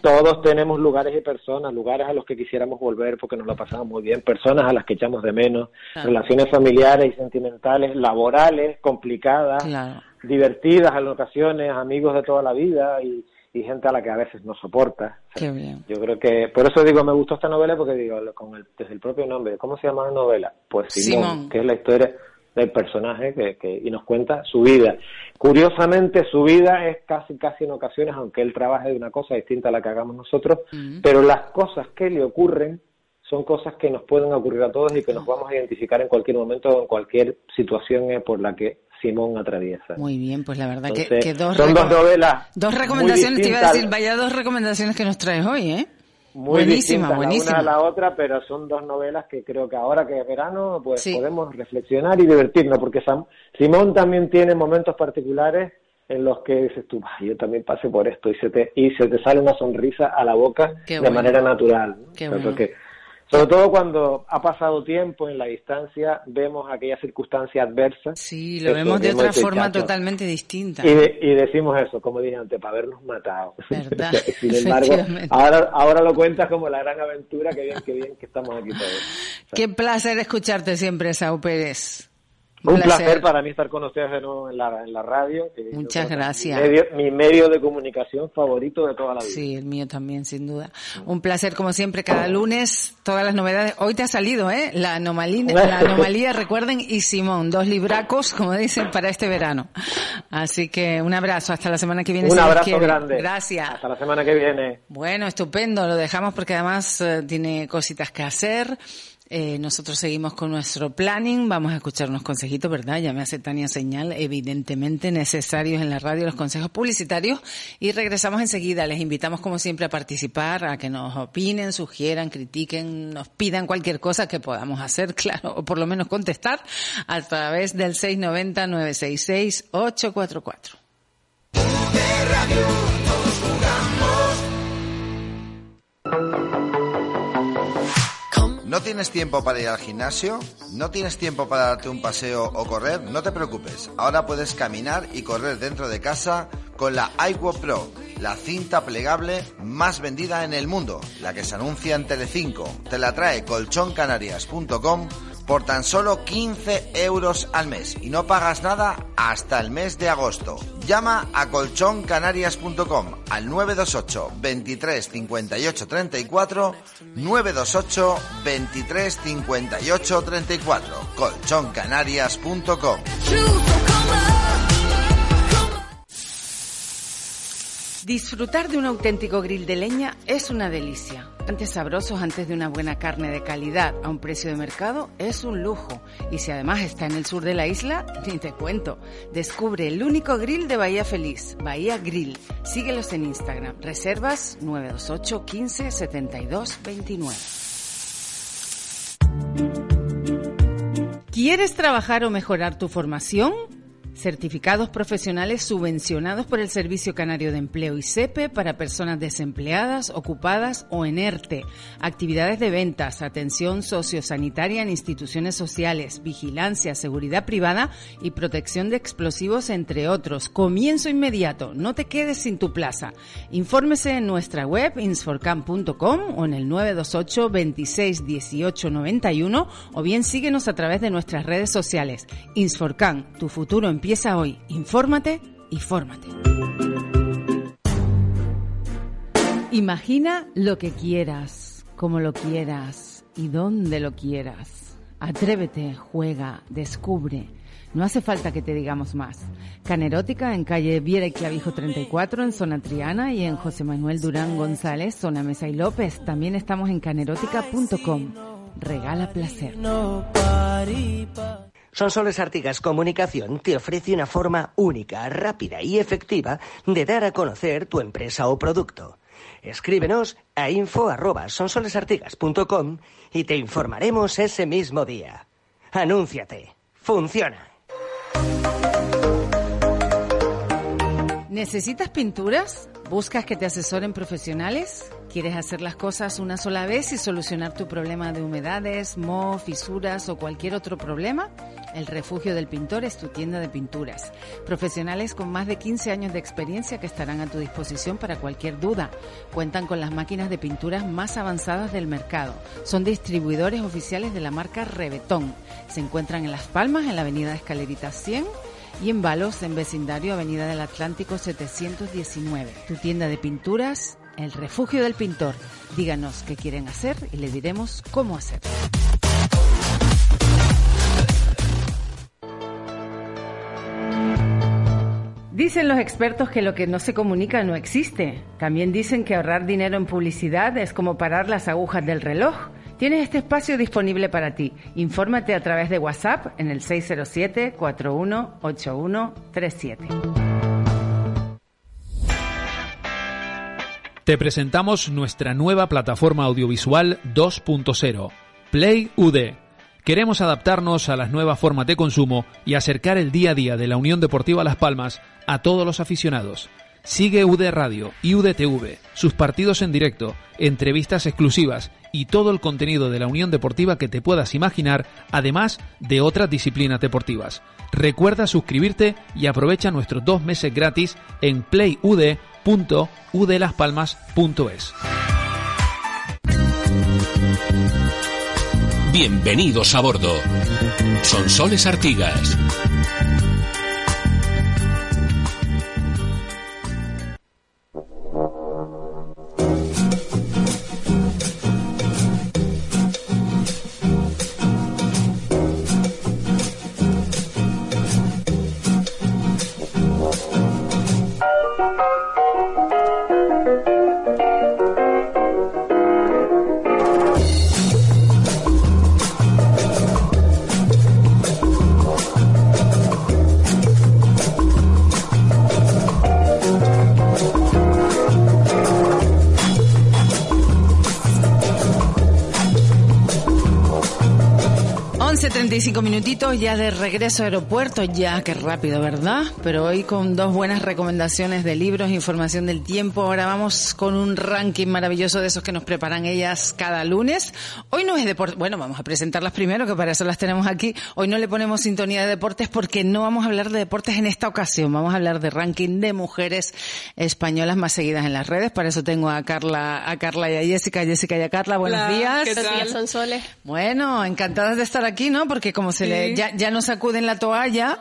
Todos, tenemos lugares y personas, lugares a los que quisiéramos volver porque nos lo pasamos muy bien, personas a las que echamos de menos, relaciones familiares y sentimentales, laborales, complicadas. Claro divertidas en ocasiones, amigos de toda la vida y, gente a la que a veces no soporta. Qué bien. Yo creo que, por eso digo, me gustó esta novela porque digo, con el, desde el propio nombre, ¿cómo se llama la novela? Pues Simón, que es la historia del personaje que, que, y nos cuenta su vida. Curiosamente, su vida es casi, casi en ocasiones, aunque él trabaje de una cosa distinta a la que hagamos nosotros, pero las cosas que le ocurren son cosas que nos pueden ocurrir a todos y que nos vamos a identificar en cualquier momento o en cualquier situación eh, por la que Simón atraviesa. Muy bien, pues la verdad que, dos, son dos novelas. Dos recomendaciones, te iba a decir, vaya dos recomendaciones que nos traes hoy, ¿eh? Muy buenísima, buenísima. La una a la otra, pero son dos novelas que creo que ahora que es verano, pues podemos reflexionar y divertirnos, porque Simón también tiene momentos particulares en los que dices tú, yo también pasé por esto y se te y se te sale una sonrisa a la boca de manera natural. Qué sobre todo cuando ha pasado tiempo en la distancia, vemos aquella circunstancia adversa. Sí, lo vemos de otra forma totalmente distinta. Y, decimos eso, como dije antes, para habernos matado. [laughs] ¿Verdad? [laughs] Sin embargo, ahora, ahora lo cuentas como la gran aventura, que bien, que bien que estamos aquí todos. Qué placer escucharte siempre, Sao Pérez. Un, placer. para mí estar con ustedes de nuevo en la, en la radio. Muchas gracias. Mi medio, de comunicación favorito de toda la vida. Sí, el mío también, sin duda. Un placer, como siempre, cada lunes, todas las novedades. Hoy te ha salido, ¿eh? La anomalía, [laughs] la anomalía recuerden, y Simón, dos libracos, como dicen, para este verano. Así que un abrazo, hasta la semana que viene. Un abrazo grande. Gracias. Hasta la semana que viene. Bueno, estupendo, lo dejamos porque además eh, tiene cositas que hacer. Eh, nosotros seguimos con nuestro planning, vamos a escuchar unos consejitos, ¿verdad? Ya me hace Tania señal, evidentemente necesarios en la radio los consejos publicitarios y regresamos enseguida. Les invitamos como siempre a participar, a que nos opinen, sugieran, critiquen, nos pidan cualquier cosa que podamos hacer, [laughs] claro, o por lo menos contestar a través del 690-966-844. ¿No tienes tiempo para ir al gimnasio? ¿No tienes tiempo para darte un paseo o correr? No te preocupes, ahora puedes caminar y correr dentro de casa con la iWalk Pro, la cinta plegable más vendida en el mundo, la que se anuncia en Telecinco. Te la trae colchoncanarias.com por tan solo 15 euros al mes. Y no pagas nada hasta el mes de agosto. Llama a colchoncanarias.com al 928 23 58 34 928 23 58 34 colchoncanarias.com Disfrutar de un auténtico grill de leña es una delicia. Antes sabrosos antes de una buena carne de calidad a un precio de mercado es un lujo. Y si además está en el sur de la isla, [laughs] ni te cuento. Descubre el único grill de Bahía Feliz, Bahía Grill. Síguelos en Instagram. Reservas 928 15 72 29. ¿Quieres trabajar o mejorar tu formación? Certificados profesionales subvencionados por el Servicio Canario de Empleo y SEPE para personas desempleadas, ocupadas o en ERTE. Actividades de ventas, atención sociosanitaria en instituciones sociales, vigilancia, seguridad privada y protección de explosivos, entre otros. Comienzo inmediato. No te quedes sin tu plaza. Infórmese en nuestra web insforcam.com o en el 928 26 18 91 o bien síguenos a través de nuestras redes sociales. Insforcam, tu futuro en Empieza hoy. Infórmate y fórmate. Imagina lo que quieras, como lo quieras y donde lo quieras. Atrévete, juega, descubre. No hace falta que te digamos más. Canerótica en calle Viera y Clavijo 34 en zona Triana y en José Manuel Durán González, zona Mesa y López. También estamos en canerótica.com. Regala placer. Sonsoles Artigas Comunicación te ofrece una forma única, rápida y efectiva de dar a conocer tu empresa o producto. Escríbenos a info@sonsolesartigas.com y te informaremos ese mismo día. Anúnciate. Funciona. ¿Necesitas pinturas? ¿Buscas que te asesoren profesionales? ¿Quieres hacer las cosas una sola vez y solucionar tu problema de humedades, moho, fisuras o cualquier otro problema? El Refugio del Pintor es tu tienda de pinturas. Profesionales con más de 15 años de experiencia que estarán a tu disposición para cualquier duda. Cuentan con las máquinas de pinturas más avanzadas del mercado. Son distribuidores oficiales de la marca Rebetón. Se encuentran en Las Palmas, en la avenida Escalerita 100 y en Balos, en vecindario Avenida del Atlántico 719. Tu tienda de pinturas el refugio del pintor. Díganos qué quieren hacer y le diremos cómo hacerlo. Dicen los expertos que lo que no se comunica no existe. También dicen que ahorrar dinero en publicidad es como parar las agujas del reloj. Tienes este espacio disponible para ti. Infórmate a través de WhatsApp en el 607 418137. Te presentamos nuestra nueva plataforma audiovisual 2.0, Play UD. Queremos adaptarnos a las nuevas formas de consumo y acercar el día a día de la Unión Deportiva Las Palmas a todos los aficionados. Sigue UD Radio y UDTV, sus partidos en directo, entrevistas exclusivas y todo el contenido de la Unión Deportiva que te puedas imaginar, además de otras disciplinas deportivas. Recuerda suscribirte y aprovecha nuestros dos meses gratis en playud.udelaspalmas.es. Bienvenidos a bordo. Son Soles Artigas. 11.35 minutitos ya de regreso a aeropuerto, ya que rápido, ¿verdad? Pero hoy con dos buenas recomendaciones de libros, información del tiempo. Ahora vamos con un ranking maravilloso de esos que nos preparan ellas cada lunes. Hoy no es deporte, bueno, vamos a presentarlas primero, que para eso las tenemos aquí. Hoy no le ponemos sintonía de deportes porque no vamos a hablar de deportes en esta ocasión. Vamos a hablar de ranking de mujeres españolas más seguidas en las redes. Para eso tengo a Carla, a Carla y a Jessica, Jessica y a Carla. Buenos días. ¿Qué tal? Son soles. Bueno, encantadas de estar aquí aquí, ¿no? Porque como se le, ya, ya no sacuden la toalla.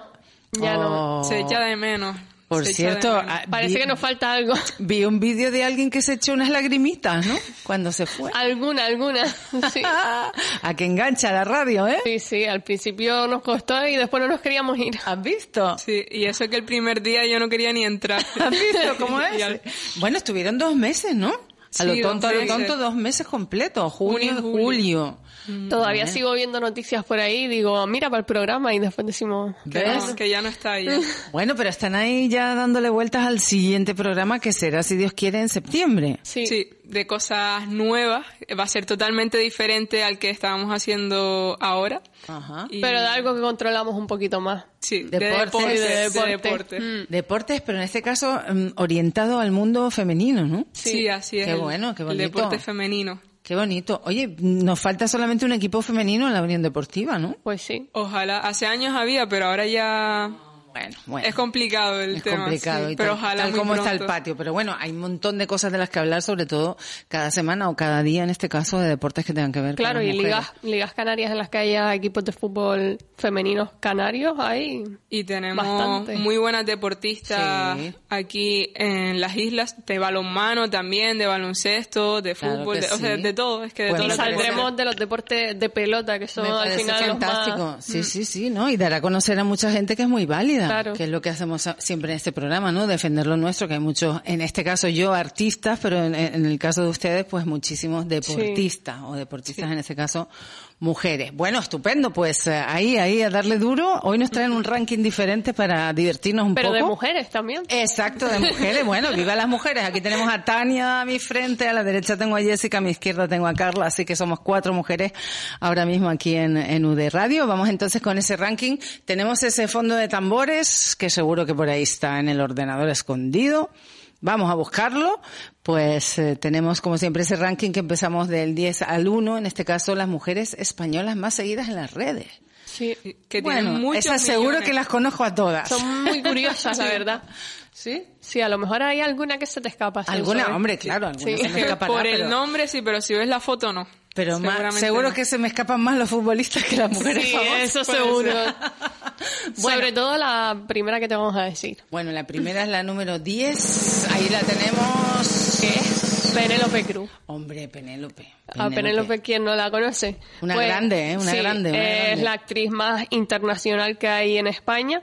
Ya no. Oh. Se echa de menos. Por cierto, ah, parece que nos falta algo. [laughs] Vi un vídeo de alguien que se echó unas lagrimitas, ¿no? Cuando se fue. Alguna, alguna. [laughs] Sí. a que engancha la radio, ¿eh? Sí, sí, al principio nos costó y después no nos queríamos ir. ¿Has visto? Sí, y eso que el primer día yo no quería ni entrar. [laughs] ¿Has visto cómo es? Bueno, estuvieron dos meses, ¿no? A lo tonto, a lo tonto, dos meses completos, junio, y julio. Mm, Todavía sigo viendo noticias por ahí, digo, mira para el programa y después decimos ¿Ves? que ya no está ahí. [laughs] bueno, pero están ahí ya dándole vueltas al siguiente programa que será, si Dios quiere, en septiembre. Sí. sí, de cosas nuevas. Va a ser totalmente diferente al que estábamos haciendo ahora. Ajá. Pero de algo que controlamos un poquito más. Sí, deportes, de, deporte. Mm. Deportes, pero en este caso mm, orientado al mundo femenino, ¿no? Sí, así es. Qué bueno, qué bonito. El deporte femenino. Qué bonito. Oye, nos falta solamente un equipo femenino en la Unión Deportiva, ¿no? Pues sí. Ojalá. Hace años había, pero ahora ya bueno, bueno. Es complicado el es tema. complicado. pero tal, ojalá tal como está el patio. Pero bueno, hay un montón de cosas de las que hablar, sobre todo cada semana o cada día, en este caso, de deportes que tengan que ver claro, con Claro, y ligas, ligas canarias en las que haya equipos de fútbol femeninos canarios, hay Y tenemos muy buenas deportistas aquí en las islas, de balonmano también, de baloncesto, de fútbol, de, o sea, de todo. Es que de todo y saldremos de los deportes de pelota, que son al final fantástico. los más... Sí, mm. sí, sí, ¿no? Y dará a conocer a mucha gente que es muy válida que es lo que hacemos siempre en este programa, ¿no? Defender lo nuestro, que hay muchos, en este caso yo, artistas, pero en, el caso de ustedes, pues muchísimos deportistas, o deportistas en este caso, mujeres. Bueno, estupendo, pues eh, ahí, ahí a darle duro. Hoy nos traen un ranking diferente para divertirnos un poco. Pero de mujeres también. Exacto, de mujeres. Bueno, viva las mujeres. Aquí tenemos a Tania a mi frente, a la derecha tengo a Jessica, a mi izquierda tengo a Carla, así que somos cuatro mujeres ahora mismo aquí en, en UD Radio. Vamos entonces con ese ranking. Tenemos ese fondo de tambores, que seguro que por ahí está en el ordenador escondido vamos a buscarlo, pues eh, tenemos como siempre ese ranking que empezamos del 10 al 1, en este caso las mujeres españolas más seguidas en las redes. Sí, que bueno, muchos esas seguro que las conozco a todas. Son muy curiosas, la verdad. ¿Sí? Sí, a lo mejor hay alguna que se te escapa. Alguna, hombre, claro, alguna se me escapará, Por el nombre sí, pero si ves la foto no. Pero más, seguro que se me escapan más los futbolistas que las mujeres sí, eso seguro. Sobre todo la primera que te vamos a decir. Bueno, la primera es la número 10. Ahí la tenemos. ¿Qué es? Penélope Cruz. Hombre, Penélope. A Penélope, ¿quién no la conoce? Una pues, grande, ¿eh? Una grande. Una es la actriz más internacional que hay en España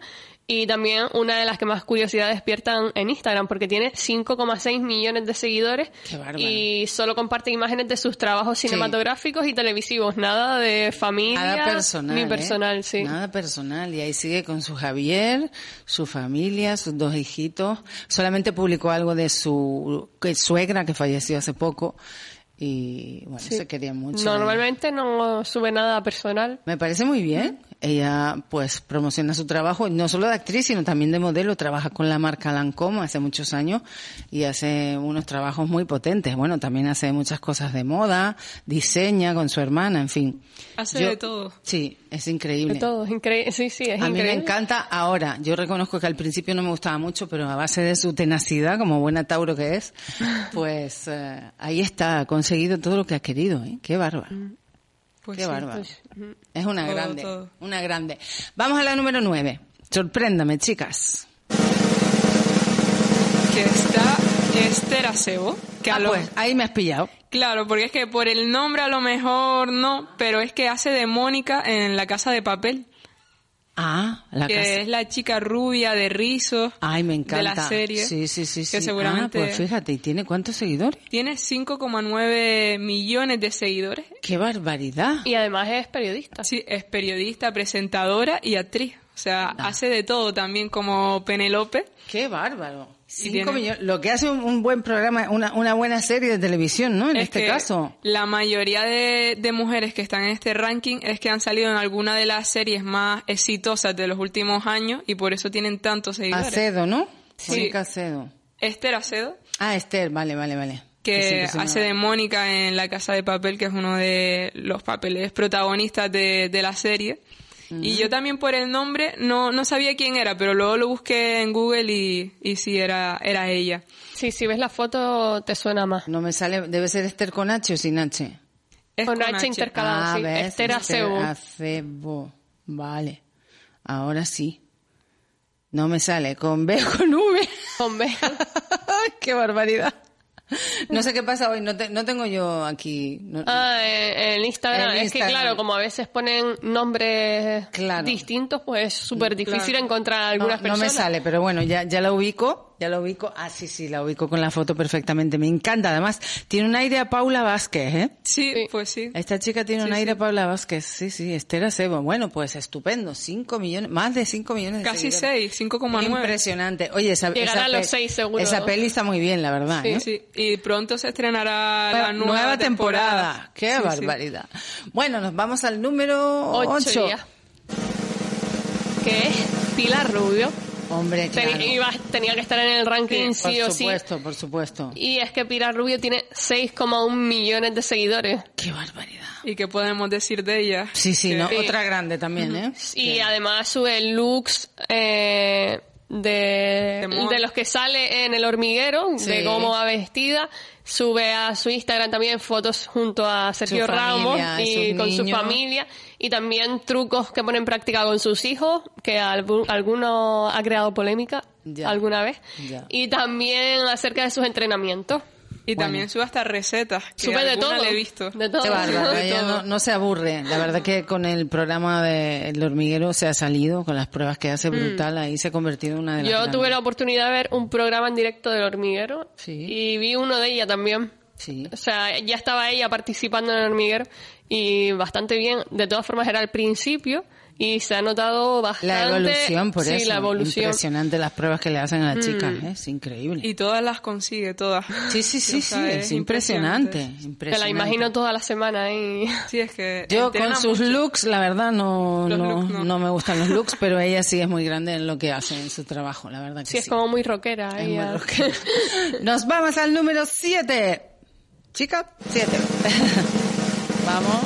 y también una de las que más curiosidad despiertan en Instagram, porque tiene 5,6 millones de seguidores y solo comparte imágenes de sus trabajos cinematográficos y televisivos, nada de familia nada personal, ni ¿eh? personal, sí. Nada personal y ahí sigue con su Javier, su familia, sus dos hijitos. Solamente publicó algo de su suegra que falleció hace poco y bueno, se quería mucho. Normalmente no sube nada personal. Me parece muy bien ella pues promociona su trabajo, no solo de actriz, sino también de modelo, trabaja con la marca Lancome hace muchos años y hace unos trabajos muy potentes. Bueno, también hace muchas cosas de moda, diseña con su hermana, en fin. Hace de todo. Sí, es increíble. De todo, es increíble. Sí, sí, es a mí me encanta ahora. Yo reconozco que al principio no me gustaba mucho, pero a base de su tenacidad, como buena Tauro que es, pues eh, ahí está, ha conseguido todo lo que ha querido. ¿eh? Qué bárbaro. Mm. Pues Qué bárbaro. Pues, es una grande, una grande. Vamos a la número nueve. Sorpréndame, chicas. Que está Esther Acebo. Que ah, pues, ahí me has pillado. Claro, porque es que por el nombre a lo mejor no, pero es que hace de Mónica en La Casa de Papel. Ah, la que es la chica rubia de rizos. Ay, me encanta. De la serie. Sí, sí, sí. Que seguramente. Ah, pues fíjate, ¿y tiene cuántos seguidores? Tiene 5,9 millones de seguidores. ¡Qué barbaridad! Y además es periodista. Sí, es periodista, presentadora y actriz. O sea, hace de todo también como Penelope. ¡Qué bárbaro! Cinco millones, lo que hace un, buen programa, una, una, buena serie de televisión, ¿no? En este caso. La mayoría de, de, mujeres que están en este ranking es que han salido en alguna de las series más exitosas de los últimos años y por eso tienen tantos seguidores. Acedo, ¿no? Sí. Acedo. Esther Acedo. Ah, Esther, vale, vale, vale. Que, hace de Mónica en La Casa de Papel, que es uno de los papeles protagonistas de, de la serie. Y yo también por el nombre no, no sabía quién era, pero luego lo busqué en Google y, y sí, era, era ella. Sí, si ves la foto te suena más. No me sale, debe ser Esther con H o sin H. con, H, intercalada, ah, sí. Esther Acebo. Acebo. Vale. Ahora sí. No me sale. ¿Con B o con V? Con B. [laughs] ¡Qué barbaridad! [laughs] No sé qué pasa hoy, no, no tengo yo aquí. ah, en Instagram. Es que claro, como a veces ponen nombres distintos, pues es súper difícil encontrar algunas personas. No me sale, pero bueno, ya, ya la ubico. Ya la ubico. Ah, sí, sí, la ubico con la foto perfectamente. Me encanta. Además, tiene un aire a Paula Vázquez, ¿eh? Sí, pues sí. Esta chica tiene un aire a Paula Vázquez. Sí, sí, Esther Acebo. Bueno, pues estupendo. Cinco millones, más de cinco millones de Casi seis, cinco como Impresionante. Oye, esa, esa, los seis, seguro. esa peli está muy bien, la verdad. Sí, ¿eh? sí. Y pronto se estrenará la nueva, temporada. Qué barbaridad. Bueno, nos vamos al número ocho. Que es Pilar Rubio. Hombre, claro. tenía que estar en el ranking sí, o sí. Por supuesto, por supuesto. Y es que Pilar Rubio tiene 6,1 millones de seguidores. ¡Qué barbaridad! ¿Y qué podemos decir de ella? Sí, sí, ¿no? Otra grande también, ¿eh? Y además sube looks... Eh, de, de, los que sale en el hormiguero, de cómo va vestida. Sube a su Instagram también fotos junto a Sergio Ramos y con su familia. Y también trucos que pone en práctica con sus hijos, que alguno ha creado polémica alguna vez. Y también acerca de sus entrenamientos. Y también sube hasta recetas. sube de todo. he visto. De todo. no, se aburre. La verdad que con el programa de El Hormiguero se ha salido, con las pruebas que hace mm. brutal, ahí se ha convertido en una de las Yo tuve la oportunidad de ver un programa en directo del Hormiguero y vi uno de ella también. Sí. O sea, ya estaba ella participando en el hormiguero y bastante bien. De todas formas, era al principio y se ha notado bastante. La evolución, por sí, La evolución. Impresionante las pruebas que le hacen a la chica, mm. ¿eh? es increíble. Y todas las consigue, todas. Sí, sí, sí, [laughs] sí, es, impresionante, impresionante. Te la imagino toda la semana y... Sí, es que... Yo con sus looks, la verdad, no, no, no, me gustan los looks, pero ella sí es muy grande en lo que hace, en su trabajo, la verdad que sí. Sí, es como muy rockera. ella. Muy rockera. [laughs] Nos vamos al número 7. Chica, 7. [laughs]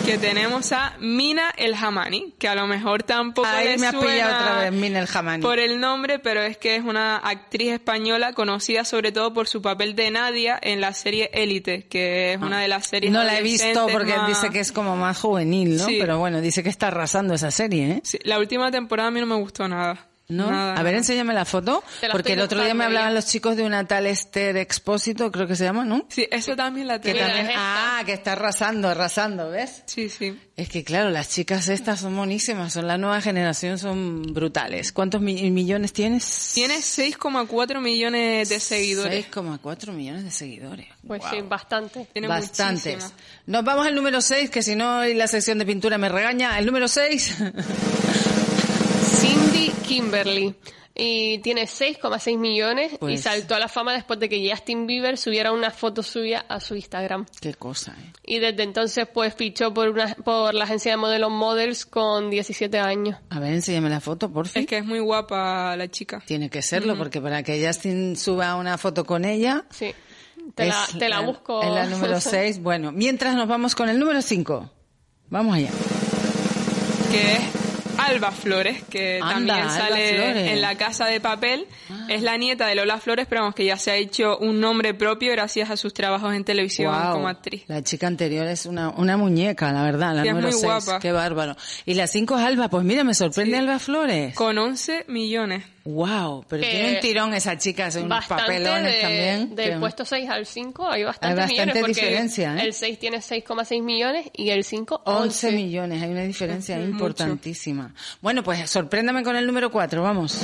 Que tenemos a Mina El Hamani, que a lo mejor tampoco Ahí me ha pillado otra vez, Mina El Hamani. Por el nombre, pero es que es una actriz española conocida sobre todo por su papel de Nadia en la serie Élite, que es una de las series No la he visto porque dice que es como más juvenil, ¿no? Pero bueno, dice que está arrasando esa serie, ¿eh? Sí, la última temporada a mí no me gustó nada. ¿No? a ver, enséñame la foto. Porque el otro día me hablaban los chicos de una tal Esther Expósito, creo que se llama, ¿no? Sí, eso también la tengo. ah, que está arrasando, arrasando, ¿ves? Sí, sí. Es que claro, las chicas estas son monísimas, son la nueva generación, son brutales. ¿Cuántos millones tienes? Tienes 6,4 millones de seguidores. 6,4 millones de seguidores. Pues sí, bastante. Tiene Bastantes. Nos vamos al número 6, que si no la sección de pintura me regaña. El número 6. [laughs] Kimberly. Y tiene 6,6 millones y pues saltó a la fama después de que Justin Bieber subiera una foto suya a su Instagram. Qué cosa, ¿eh? Y desde entonces pues fichó por una, por la agencia de modelos Models con 17 años. A ver, enséñame la foto, por fin. Es que es muy guapa la chica. Tiene que serlo, porque para que Justin suba una foto con ella... Sí. Te, la, te la, busco. En la número [laughs] 6. Bueno, mientras nos vamos con el número 5. Vamos allá. Que es Alba Flores, que también sale en La Casa de Papel. Ah. Es la nieta de Lola Flores, pero vamos que ya se ha hecho un nombre propio gracias a sus trabajos en televisión como actriz. La chica anterior es una, una muñeca, la verdad, la número 6. Qué bárbaro. Y la 5 es Alba, pues mira, me sorprende Alba Flores. Con 11 millones. Wow, pero tiene un tirón esa chica, hace unos papelones también. Del puesto 6 al 5 hay bastante, hay bastante diferencia. ¿eh? El 6 tiene 6,6 millones y el 5 11. 11 millones, hay una diferencia [laughs] importantísima. Bueno, pues sorpréndame con el número 4, vamos.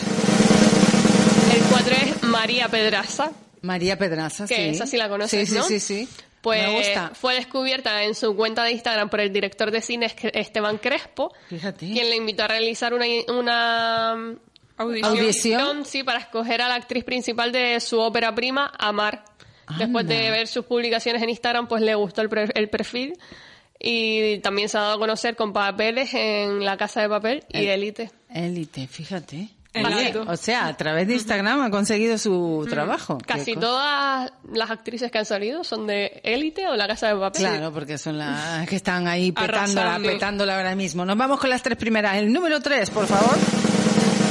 El 4 es María Pedraza. María Pedraza, que sí. esa sí la conoces, ¿no? Sí, sí, sí. Pues fue descubierta en su cuenta de Instagram por el director de cine Esteban Crespo, Fíjate. quien le invitó a realizar una, una audición. sí, para escoger a la actriz principal de su ópera prima, Amar. Después de ver sus publicaciones en Instagram, pues le gustó el, el perfil y también se ha dado a conocer con papeles en La Casa de Papel y Élite. Élite, fíjate. o sea, a través de Instagram ha conseguido su trabajo. Casi todas las actrices que han salido son de Élite o La Casa de Papel. Claro, porque son las que están ahí petándola, petándola ahora mismo. Nos vamos con las tres primeras. El número tres, por favor.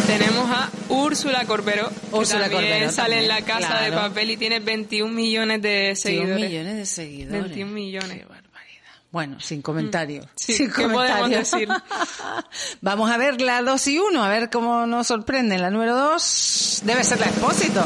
Tenemos a Úrsula Corbero, Úrsula que también sale en La Casa de Papel y tiene 21 millones de seguidores. 21 millones de seguidores. 21 millones. Bueno, sin comentario. Sí, sin ¿qué podemos decir? [laughs] Vamos a ver la 2 y 1, a ver cómo nos sorprenden. La número 2 debe ser la Expósito.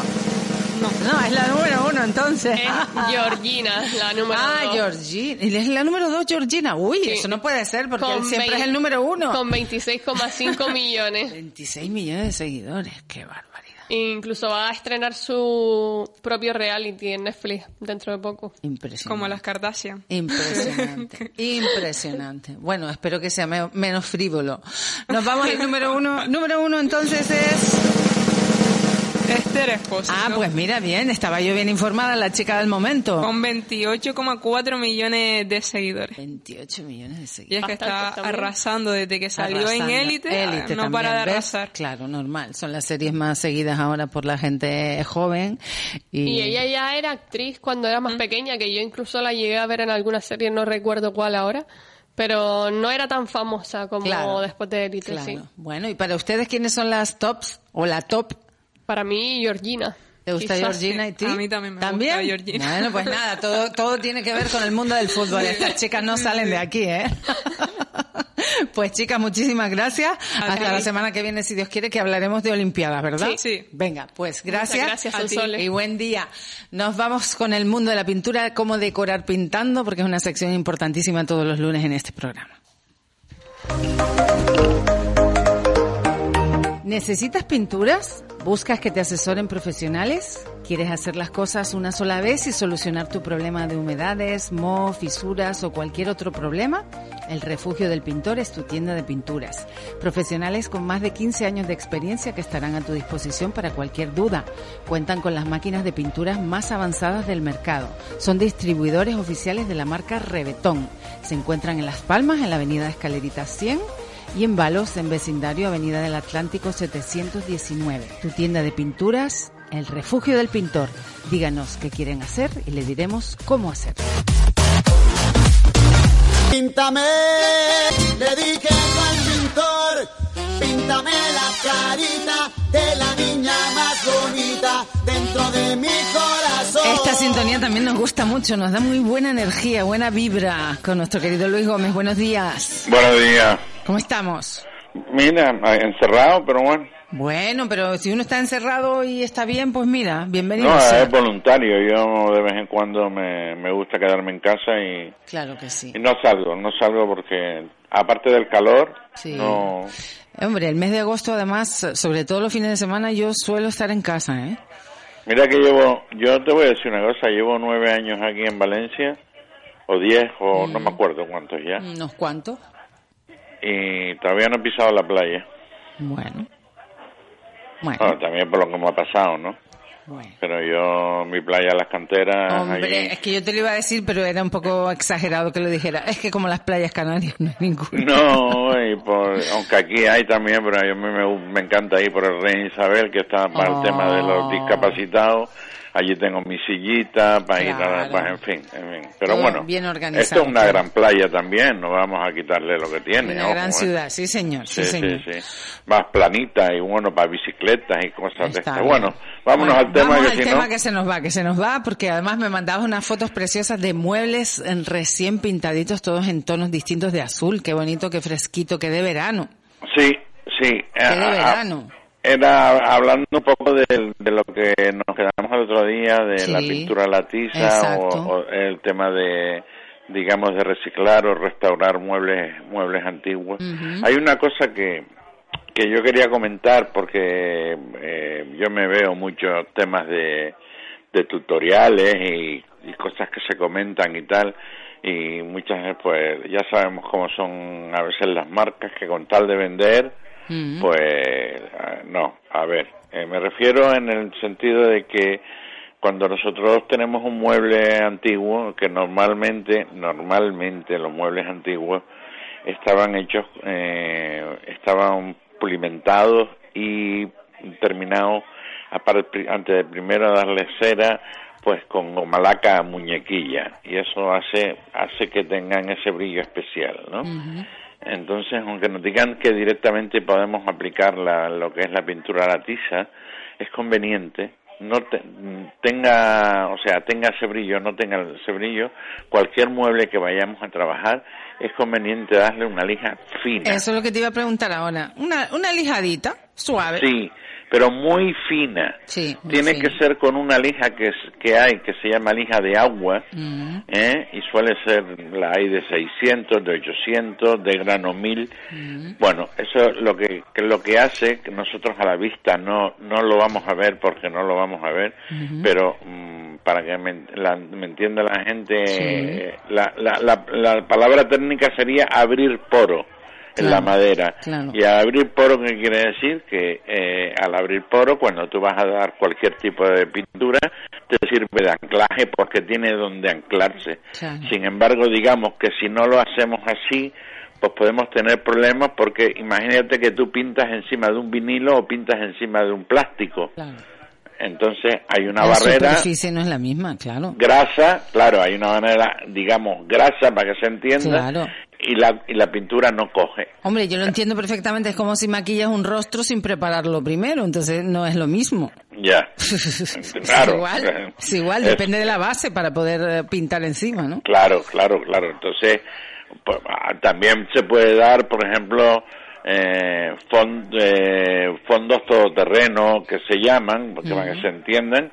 No. No, es la número 1 entonces. Es Georgina, la número 2. Ah, Georgina. ¿Y es la número 2 Georgina? Uy, eso no puede ser porque él siempre es el número 1. Con 26,5 [laughs] millones. 26 millones de seguidores, qué bárbaro. Incluso va a estrenar su propio reality en Netflix dentro de poco. Impresionante. Como las Kardashian. Impresionante. [laughs] Impresionante. Bueno, espero que sea menos frívolo. Nos vamos al número uno. Número uno entonces es... Ah, pues mira, bien, estaba yo bien informada, la chica del momento. Con 28,4 millones de seguidores. 28 millones de seguidores. Y es que está arrasando desde que salió en Élite, no para de arrasar. Claro, normal, son las series más seguidas ahora por la gente joven. Y, ella ya era actriz cuando era más pequeña, que yo incluso la llegué a ver en alguna serie, no recuerdo cuál ahora pero no era tan famosa como después de Élite, sí. Bueno, y para ustedes, ¿quiénes son las tops o la top para mí, Georgina. ¿Te gusta Georgina y ti? A mí también me ¿También? gusta Georgina. Bueno, pues nada, todo, todo tiene que ver con el mundo del fútbol. Estas chicas no salen de aquí, ¿eh? [laughs] Pues chicas, muchísimas gracias. Hasta la semana que viene, si Dios quiere, que hablaremos de Olimpiadas, ¿verdad? Sí. sí. Venga, pues gracias. gracias, a ti. Y buen día. Nos vamos con el mundo de la pintura, cómo decorar pintando, porque es una sección importantísima todos los lunes en este programa. ¿Necesitas pinturas? ¿Buscas que te asesoren profesionales? ¿Quieres hacer las cosas una sola vez y solucionar tu problema de humedades, moho, fisuras o cualquier otro problema? El Refugio del Pintor es tu tienda de pinturas. Profesionales con más de 15 años de experiencia que estarán a tu disposición para cualquier duda. Cuentan con las máquinas de pinturas más avanzadas del mercado. Son distribuidores oficiales de la marca Rebetón. Se encuentran en Las Palmas, en la avenida Escalerita 100 y en Balos, en vecindario Avenida del Atlántico 719. Tu tienda de pinturas, el refugio del pintor. Díganos qué quieren hacer y le diremos cómo hacer. Píntame, le dije al pintor, píntame la carita de la niña más bonita dentro de mi corazón. Esta sintonía también nos gusta mucho, nos da muy buena energía, buena vibra con nuestro querido Luis Gómez. Buenos días. Buenos días. ¿Cómo estamos? Mira, encerrado, pero bueno. Bueno, pero si uno está encerrado y está bien, pues mira, bienvenido. No, es voluntario. Yo de vez en cuando me, me gusta quedarme en casa y. Claro que sí. Y no salgo, no salgo porque, aparte del calor, sí. no. Hombre, el mes de agosto, además, sobre todo los fines de semana, yo suelo estar en casa, ¿eh? Mira que llevo, yo te voy a decir una cosa, llevo nueve años aquí en Valencia, o diez, o no me mm. acuerdo cuántos ya. ¿Unos cuantos? Y todavía no he pisado la playa. Bueno. Bueno. también por lo que me ha pasado, ¿no? Bueno. Pero yo, mi playa, las canteras. Hombre, es que yo te lo iba a decir, pero era un poco exagerado que lo dijera. Es que como las playas canarias no hay ninguna. No, y por, aunque aquí hay también, pero a mí me, me encanta ir por el Rey Isabel, que está para el tema de los oh. discapacitados allí tengo mi sillita para ir a pues, en fin, en fin. Pero bueno, bien esto es una gran playa también, no vamos a quitarle lo que tiene. Una gran ¿eh? ciudad, sí señor, sí, señor. Sí, Más planita y bueno, para bicicletas y cosas de estas. Bueno, vámonos al tema. Vamos al tema que se nos va, que se nos va, porque además me mandabas unas fotos preciosas de muebles recién pintaditos, todos en tonos distintos de azul. Qué bonito, qué fresquito, qué de verano. Sí, sí. Qué de verano era hablando un poco de, lo que nos quedamos el otro día de la pintura latiza o, el tema de digamos de reciclar o restaurar muebles muebles antiguos. Hay una cosa que que yo quería comentar porque eh, yo me veo muchos temas de, de tutoriales y, y cosas que se comentan y tal y muchas veces pues ya sabemos cómo son a veces las marcas que con tal de vender pues ah, no. A ver, eh, me refiero en el sentido de que cuando nosotros tenemos un mueble antiguo, que normalmente, normalmente los muebles antiguos estaban hechos, eh, estaban pulimentados y terminados antes de primero darle cera pues con malaca muñequilla. Y eso hace hace que tengan ese brillo especial no entonces aunque nos digan que directamente podemos aplicar lo que es la pintura a la tiza es conveniente no tenga, o sea, tenga ese brillo, no tenga ese brillo, cualquier mueble que vayamos a trabajar es conveniente darle una lija fina. Eso es lo que te iba a preguntar ahora. Una, una lijadita, suave. Sí, pero muy fina. Sí, Tiene que ser con una lija que, que hay, que se llama lija de agua, mm. ¿eh? y suele ser, la hay de 600, de 800, de grano 1000. Mm. Bueno, eso es lo que, lo que hace que nosotros a la vista no, no lo vamos a ver porque no lo vamos a ver, pero mm, para que me, la, me, entienda la gente, la, la, la, la palabra técnica sería abrir poro en la madera. Y al abrir poro, ¿qué quiere decir? Que eh, al abrir poro, cuando tú vas a dar cualquier tipo de pintura, te sirve de anclaje porque tiene donde anclarse. Sin embargo, digamos que si no lo hacemos así, pues podemos tener problemas porque imagínate que tú pintas encima de un vinilo o pintas encima de un plástico. Entonces hay una barrera. La superficie no es la misma, claro. Grasa, claro, hay una manera, digamos, grasa para que se entienda. Claro y la, y la pintura no coge. Hombre, yo lo entiendo perfectamente, es como si maquillas un rostro sin prepararlo primero, entonces no es lo mismo. Ya, [laughs] claro. igual, es igual, depende de la base para poder eh, pintar encima, ¿no? Claro, claro, claro. Entonces, pues, ah, también se puede dar, por ejemplo, eh, eh, fondos todoterreno que se llaman, porque para que se entiendan,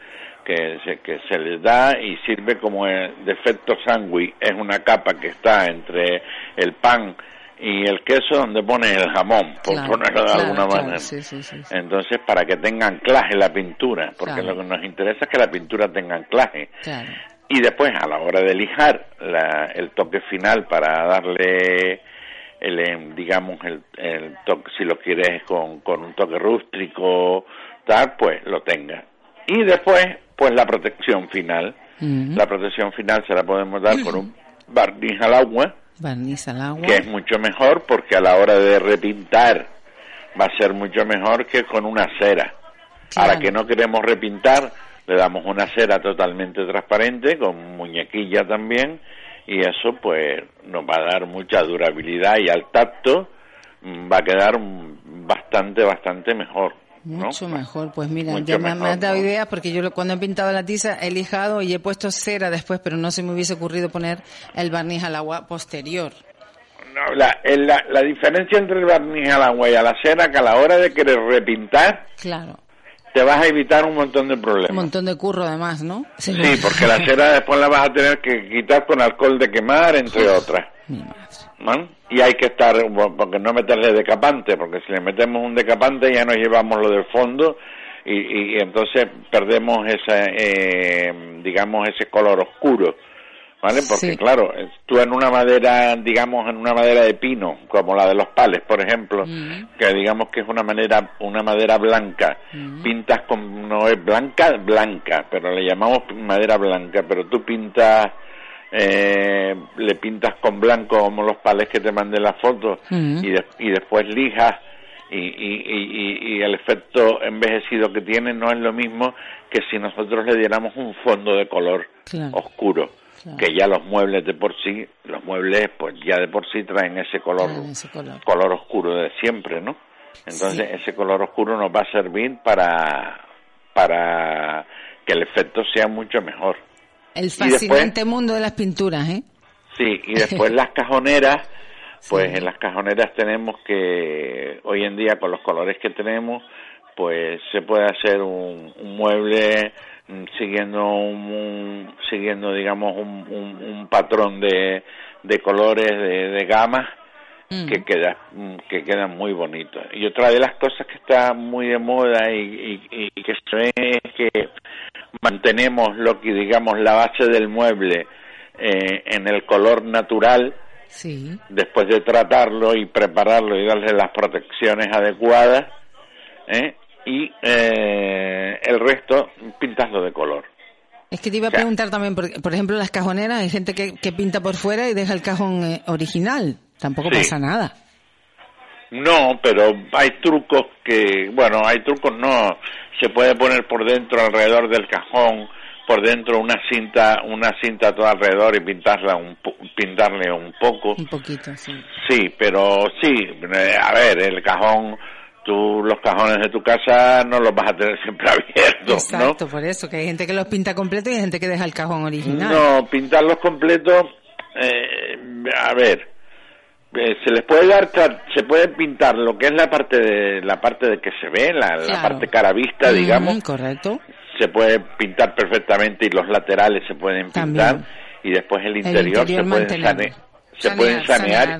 que se, que se les da y sirve como defecto sándwich. Es una capa que está entre el pan y el queso donde pone el jamón, por ponerlo de alguna manera. Entonces, para que tenga anclaje la pintura, porque lo que nos interesa es que la pintura tenga anclaje. Y después, a la hora de lijar la, el toque final para darle el, em, digamos, el, el toque, si lo quieres con, con un toque rústico, tal, pues lo tenga. Y después, pues la protección final. La protección final se la podemos dar con un barniz al agua. Barniz al agua. Que es mucho mejor porque a la hora de repintar va a ser mucho mejor que con una cera. Ahora que no queremos repintar, le damos una cera totalmente transparente, con muñequilla también, y eso pues nos va a dar mucha durabilidad y al tacto mm, va a quedar bastante, bastante mejor. Mucho mejor, pues mira, ya me, has dado ideas porque yo cuando he pintado la tiza he lijado y he puesto cera después, pero no se me hubiese ocurrido poner el barniz al agua posterior. No, la, la, la diferencia entre el barniz al agua y a la cera que a la hora de querer repintar, claro. Te vas a evitar un montón de problemas. Un montón de curro además, ¿no? Sí, porque la cera después la vas a tener que quitar con alcohol de quemar, entre otras. Y hay que estar, porque no meterle decapante, porque si le metemos un decapante ya nos llevamos lo del fondo y, y entonces perdemos esa, eh, digamos, ese color oscuro. ¿Vale? Porque claro, tú en una madera, digamos, en una madera de pino, como la de los pales, por ejemplo, mm. que digamos que es una madera, una madera blanca, mm. pintas con, no es blanca, blanca, pero le llamamos madera blanca, pero tú pintas eh, le pintas con blanco como los pales que te mandé la foto y, y después lijas y, y, y, el efecto envejecido que tiene no es lo mismo que si nosotros le diéramos un fondo de color oscuro. Que ya los muebles de por sí, los muebles pues ya de por sí traen ese color, color. oscuro de siempre, ¿no? Entonces ese color oscuro nos va a servir para, para que el efecto sea mucho mejor. El fascinante mundo de las pinturas, ¿eh? Sí, y después [laughs] las cajoneras, pues en las cajoneras tenemos que, hoy en día con los colores que tenemos, pues se puede hacer un, mueble mm, siguiendo un, siguiendo digamos un, un, patrón de, de colores de, de gamas mm. que queda mm, que quedan muy bonitos y otra de las cosas que está muy de moda y, y, y que se ve es que mantenemos lo que digamos la base del mueble eh, en el color natural Sí. Después de tratarlo y prepararlo y darle las protecciones adecuadas, ¿eh? Y eh, el resto pintarlo de color. Es que te iba a preguntar también, por, por, ejemplo, las cajoneras, hay gente que, que, pinta por fuera y deja el cajón eh, original. Tampoco pasa nada. No, pero hay trucos que, bueno, hay trucos no. Se puede poner por dentro, alrededor del cajón, por dentro una cinta, una cinta toda alrededor y pintarla un pintarle un poco. Un poquito, sí. Sí, pero sí, eh, a ver, el cajón tú los cajones de tu casa no los vas a tener [laughs] siempre abiertos, Exacto, por eso, que hay gente que los pinta completo y hay gente que deja el cajón original. No, pintarlos completos, eh, a ver, eh, se les puede dar, se puede pintar lo que es la parte de la parte de que se ve, la, la parte cara vista, digamos. correcto. Se puede pintar perfectamente y los laterales se pueden pintar y después el interior, se, pueden se pueden sanear,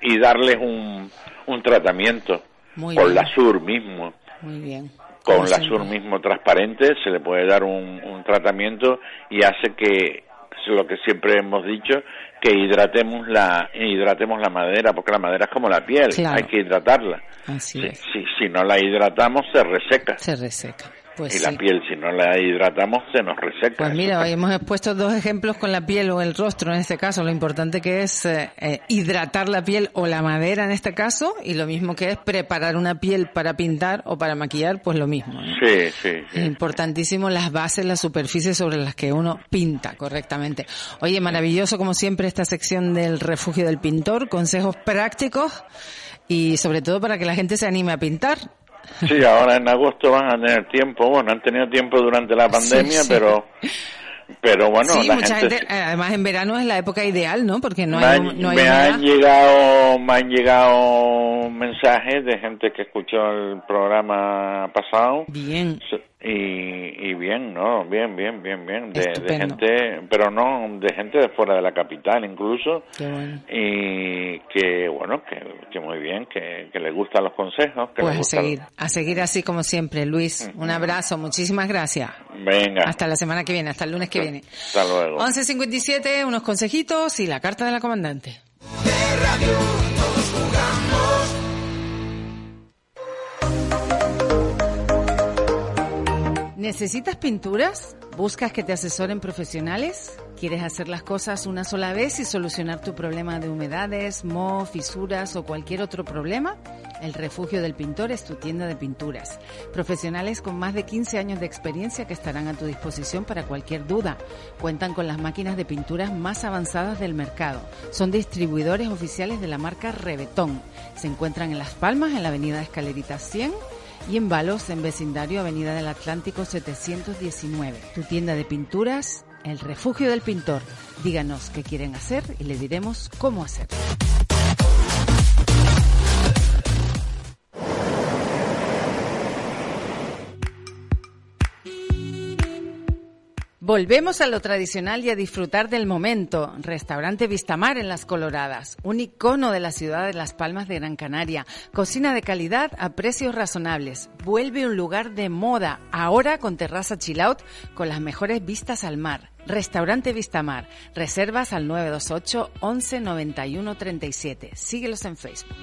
y darles un, un tratamiento con la sur mismo. Muy bien. Con la sur mismo. transparente se le puede dar un, un tratamiento y hace que, es lo que siempre hemos dicho, que hidratemos la hidratemos la madera porque la madera es como la piel hay que hidratarla. Así si, si, si, no la hidratamos se reseca. Se reseca pues y la piel, si no la hidratamos, se nos reseca. Pues mira, hoy hemos puesto dos ejemplos con la piel o el rostro en este caso. Lo importante que es eh, eh, hidratar la piel o la madera en este caso, y lo mismo que es preparar una piel para pintar o para maquillar, pues lo mismo. Sí, sí, sí. Importantísimo las bases, las superficies sobre las que uno pinta correctamente. Oye, maravilloso como siempre esta sección del refugio del pintor, consejos prácticos y sobre todo para que la gente se anime a pintar Sí, ahora en agosto van a tener tiempo. Bueno, han tenido tiempo durante la pandemia, pero pero bueno, sí, mucha gente, además en verano es la época ideal, ¿no? Porque no hay, no me han llegado me han llegado mensajes de gente que escuchó el programa pasado. Bien. Y, y bien, ¿no? Bien, bien, bien, bien. De, gente, pero no, de gente de fuera de la capital incluso. Qué bueno. Y que, bueno, que, que muy bien, que, que le gustan los consejos. Que pues a seguir, a seguir así como siempre, Luis. Un abrazo, muchísimas gracias. Venga. Hasta la semana que viene, hasta el lunes que viene. Hasta luego. 11.57, unos consejitos y la carta de la comandante. ¿Necesitas pinturas? ¿Buscas que te asesoren profesionales? ¿Quieres hacer las cosas una sola vez y solucionar tu problema de humedades, moho, fisuras o cualquier otro problema? El Refugio del Pintor es tu tienda de pinturas. Profesionales con más de 15 años de experiencia que estarán a tu disposición para cualquier duda. Cuentan con las máquinas de pinturas más avanzadas del mercado. Son distribuidores oficiales de la marca Rebetón. Se encuentran en Las Palmas, en la avenida Escalerita 100 y en Balos, en vecindario Avenida del Atlántico 719. Tu tienda de pinturas, el refugio del pintor. Díganos qué quieren hacer y le diremos cómo hacer. Volvemos a lo tradicional y a disfrutar del momento. Restaurante Vistamar en Las Coloradas, un icono de la ciudad de Las Palmas de Gran Canaria. Cocina de calidad a precios razonables. Vuelve un lugar de moda, ahora con terraza chill out, con las mejores vistas al mar. Restaurante Vistamar. Reservas al 928 11 91 37. Síguelos en Facebook.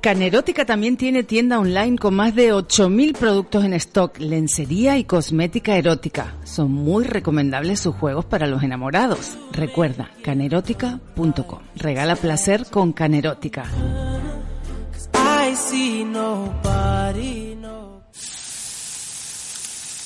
Canerótica también tiene tienda online con más de 8.000 productos en stock, lencería y cosmética erótica. Son muy recomendables sus juegos para los enamorados. Recuerda, canerótica.com. Regala placer con Canerótica.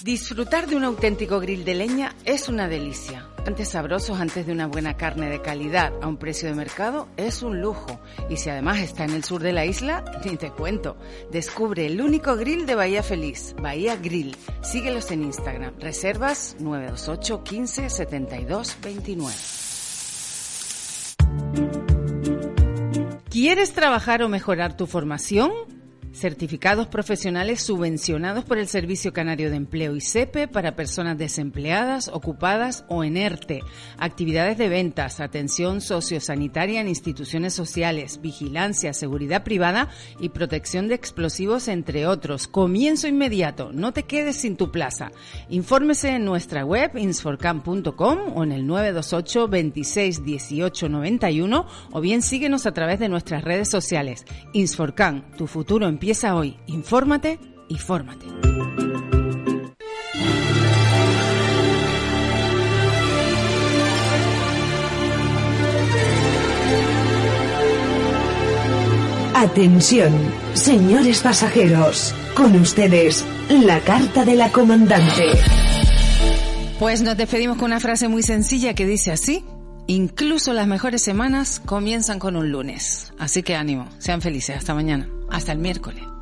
Disfrutar de un auténtico grill de leña es una delicia. Antes sabrosos antes de una buena carne de calidad a un precio de mercado es un lujo. Y si además está en el sur de la isla, [laughs] ni te cuento. Descubre el único grill de Bahía Feliz, Bahía Grill. Síguelos en Instagram. Reservas 928 15 72 29. ¿Quieres trabajar o mejorar tu formación? Certificados profesionales subvencionados por el Servicio Canario de Empleo y SEPE para personas desempleadas, ocupadas o en ERTE, actividades de ventas, atención sociosanitaria en instituciones sociales, vigilancia, seguridad privada y protección de explosivos, entre otros. Comienzo inmediato, no te quedes sin tu plaza. Infórmese en nuestra web insforcam.com o en el 928 26 18 91 o bien síguenos a través de nuestras redes sociales. Insforcam, tu futuro empieza Empieza hoy. Infórmate y fórmate. Atención, señores pasajeros, con ustedes la carta de la comandante. Pues nos despedimos con una frase muy sencilla que dice así, incluso las mejores semanas comienzan con un lunes. Así que ánimo, sean felices, hasta mañana. Hasta el miércoles.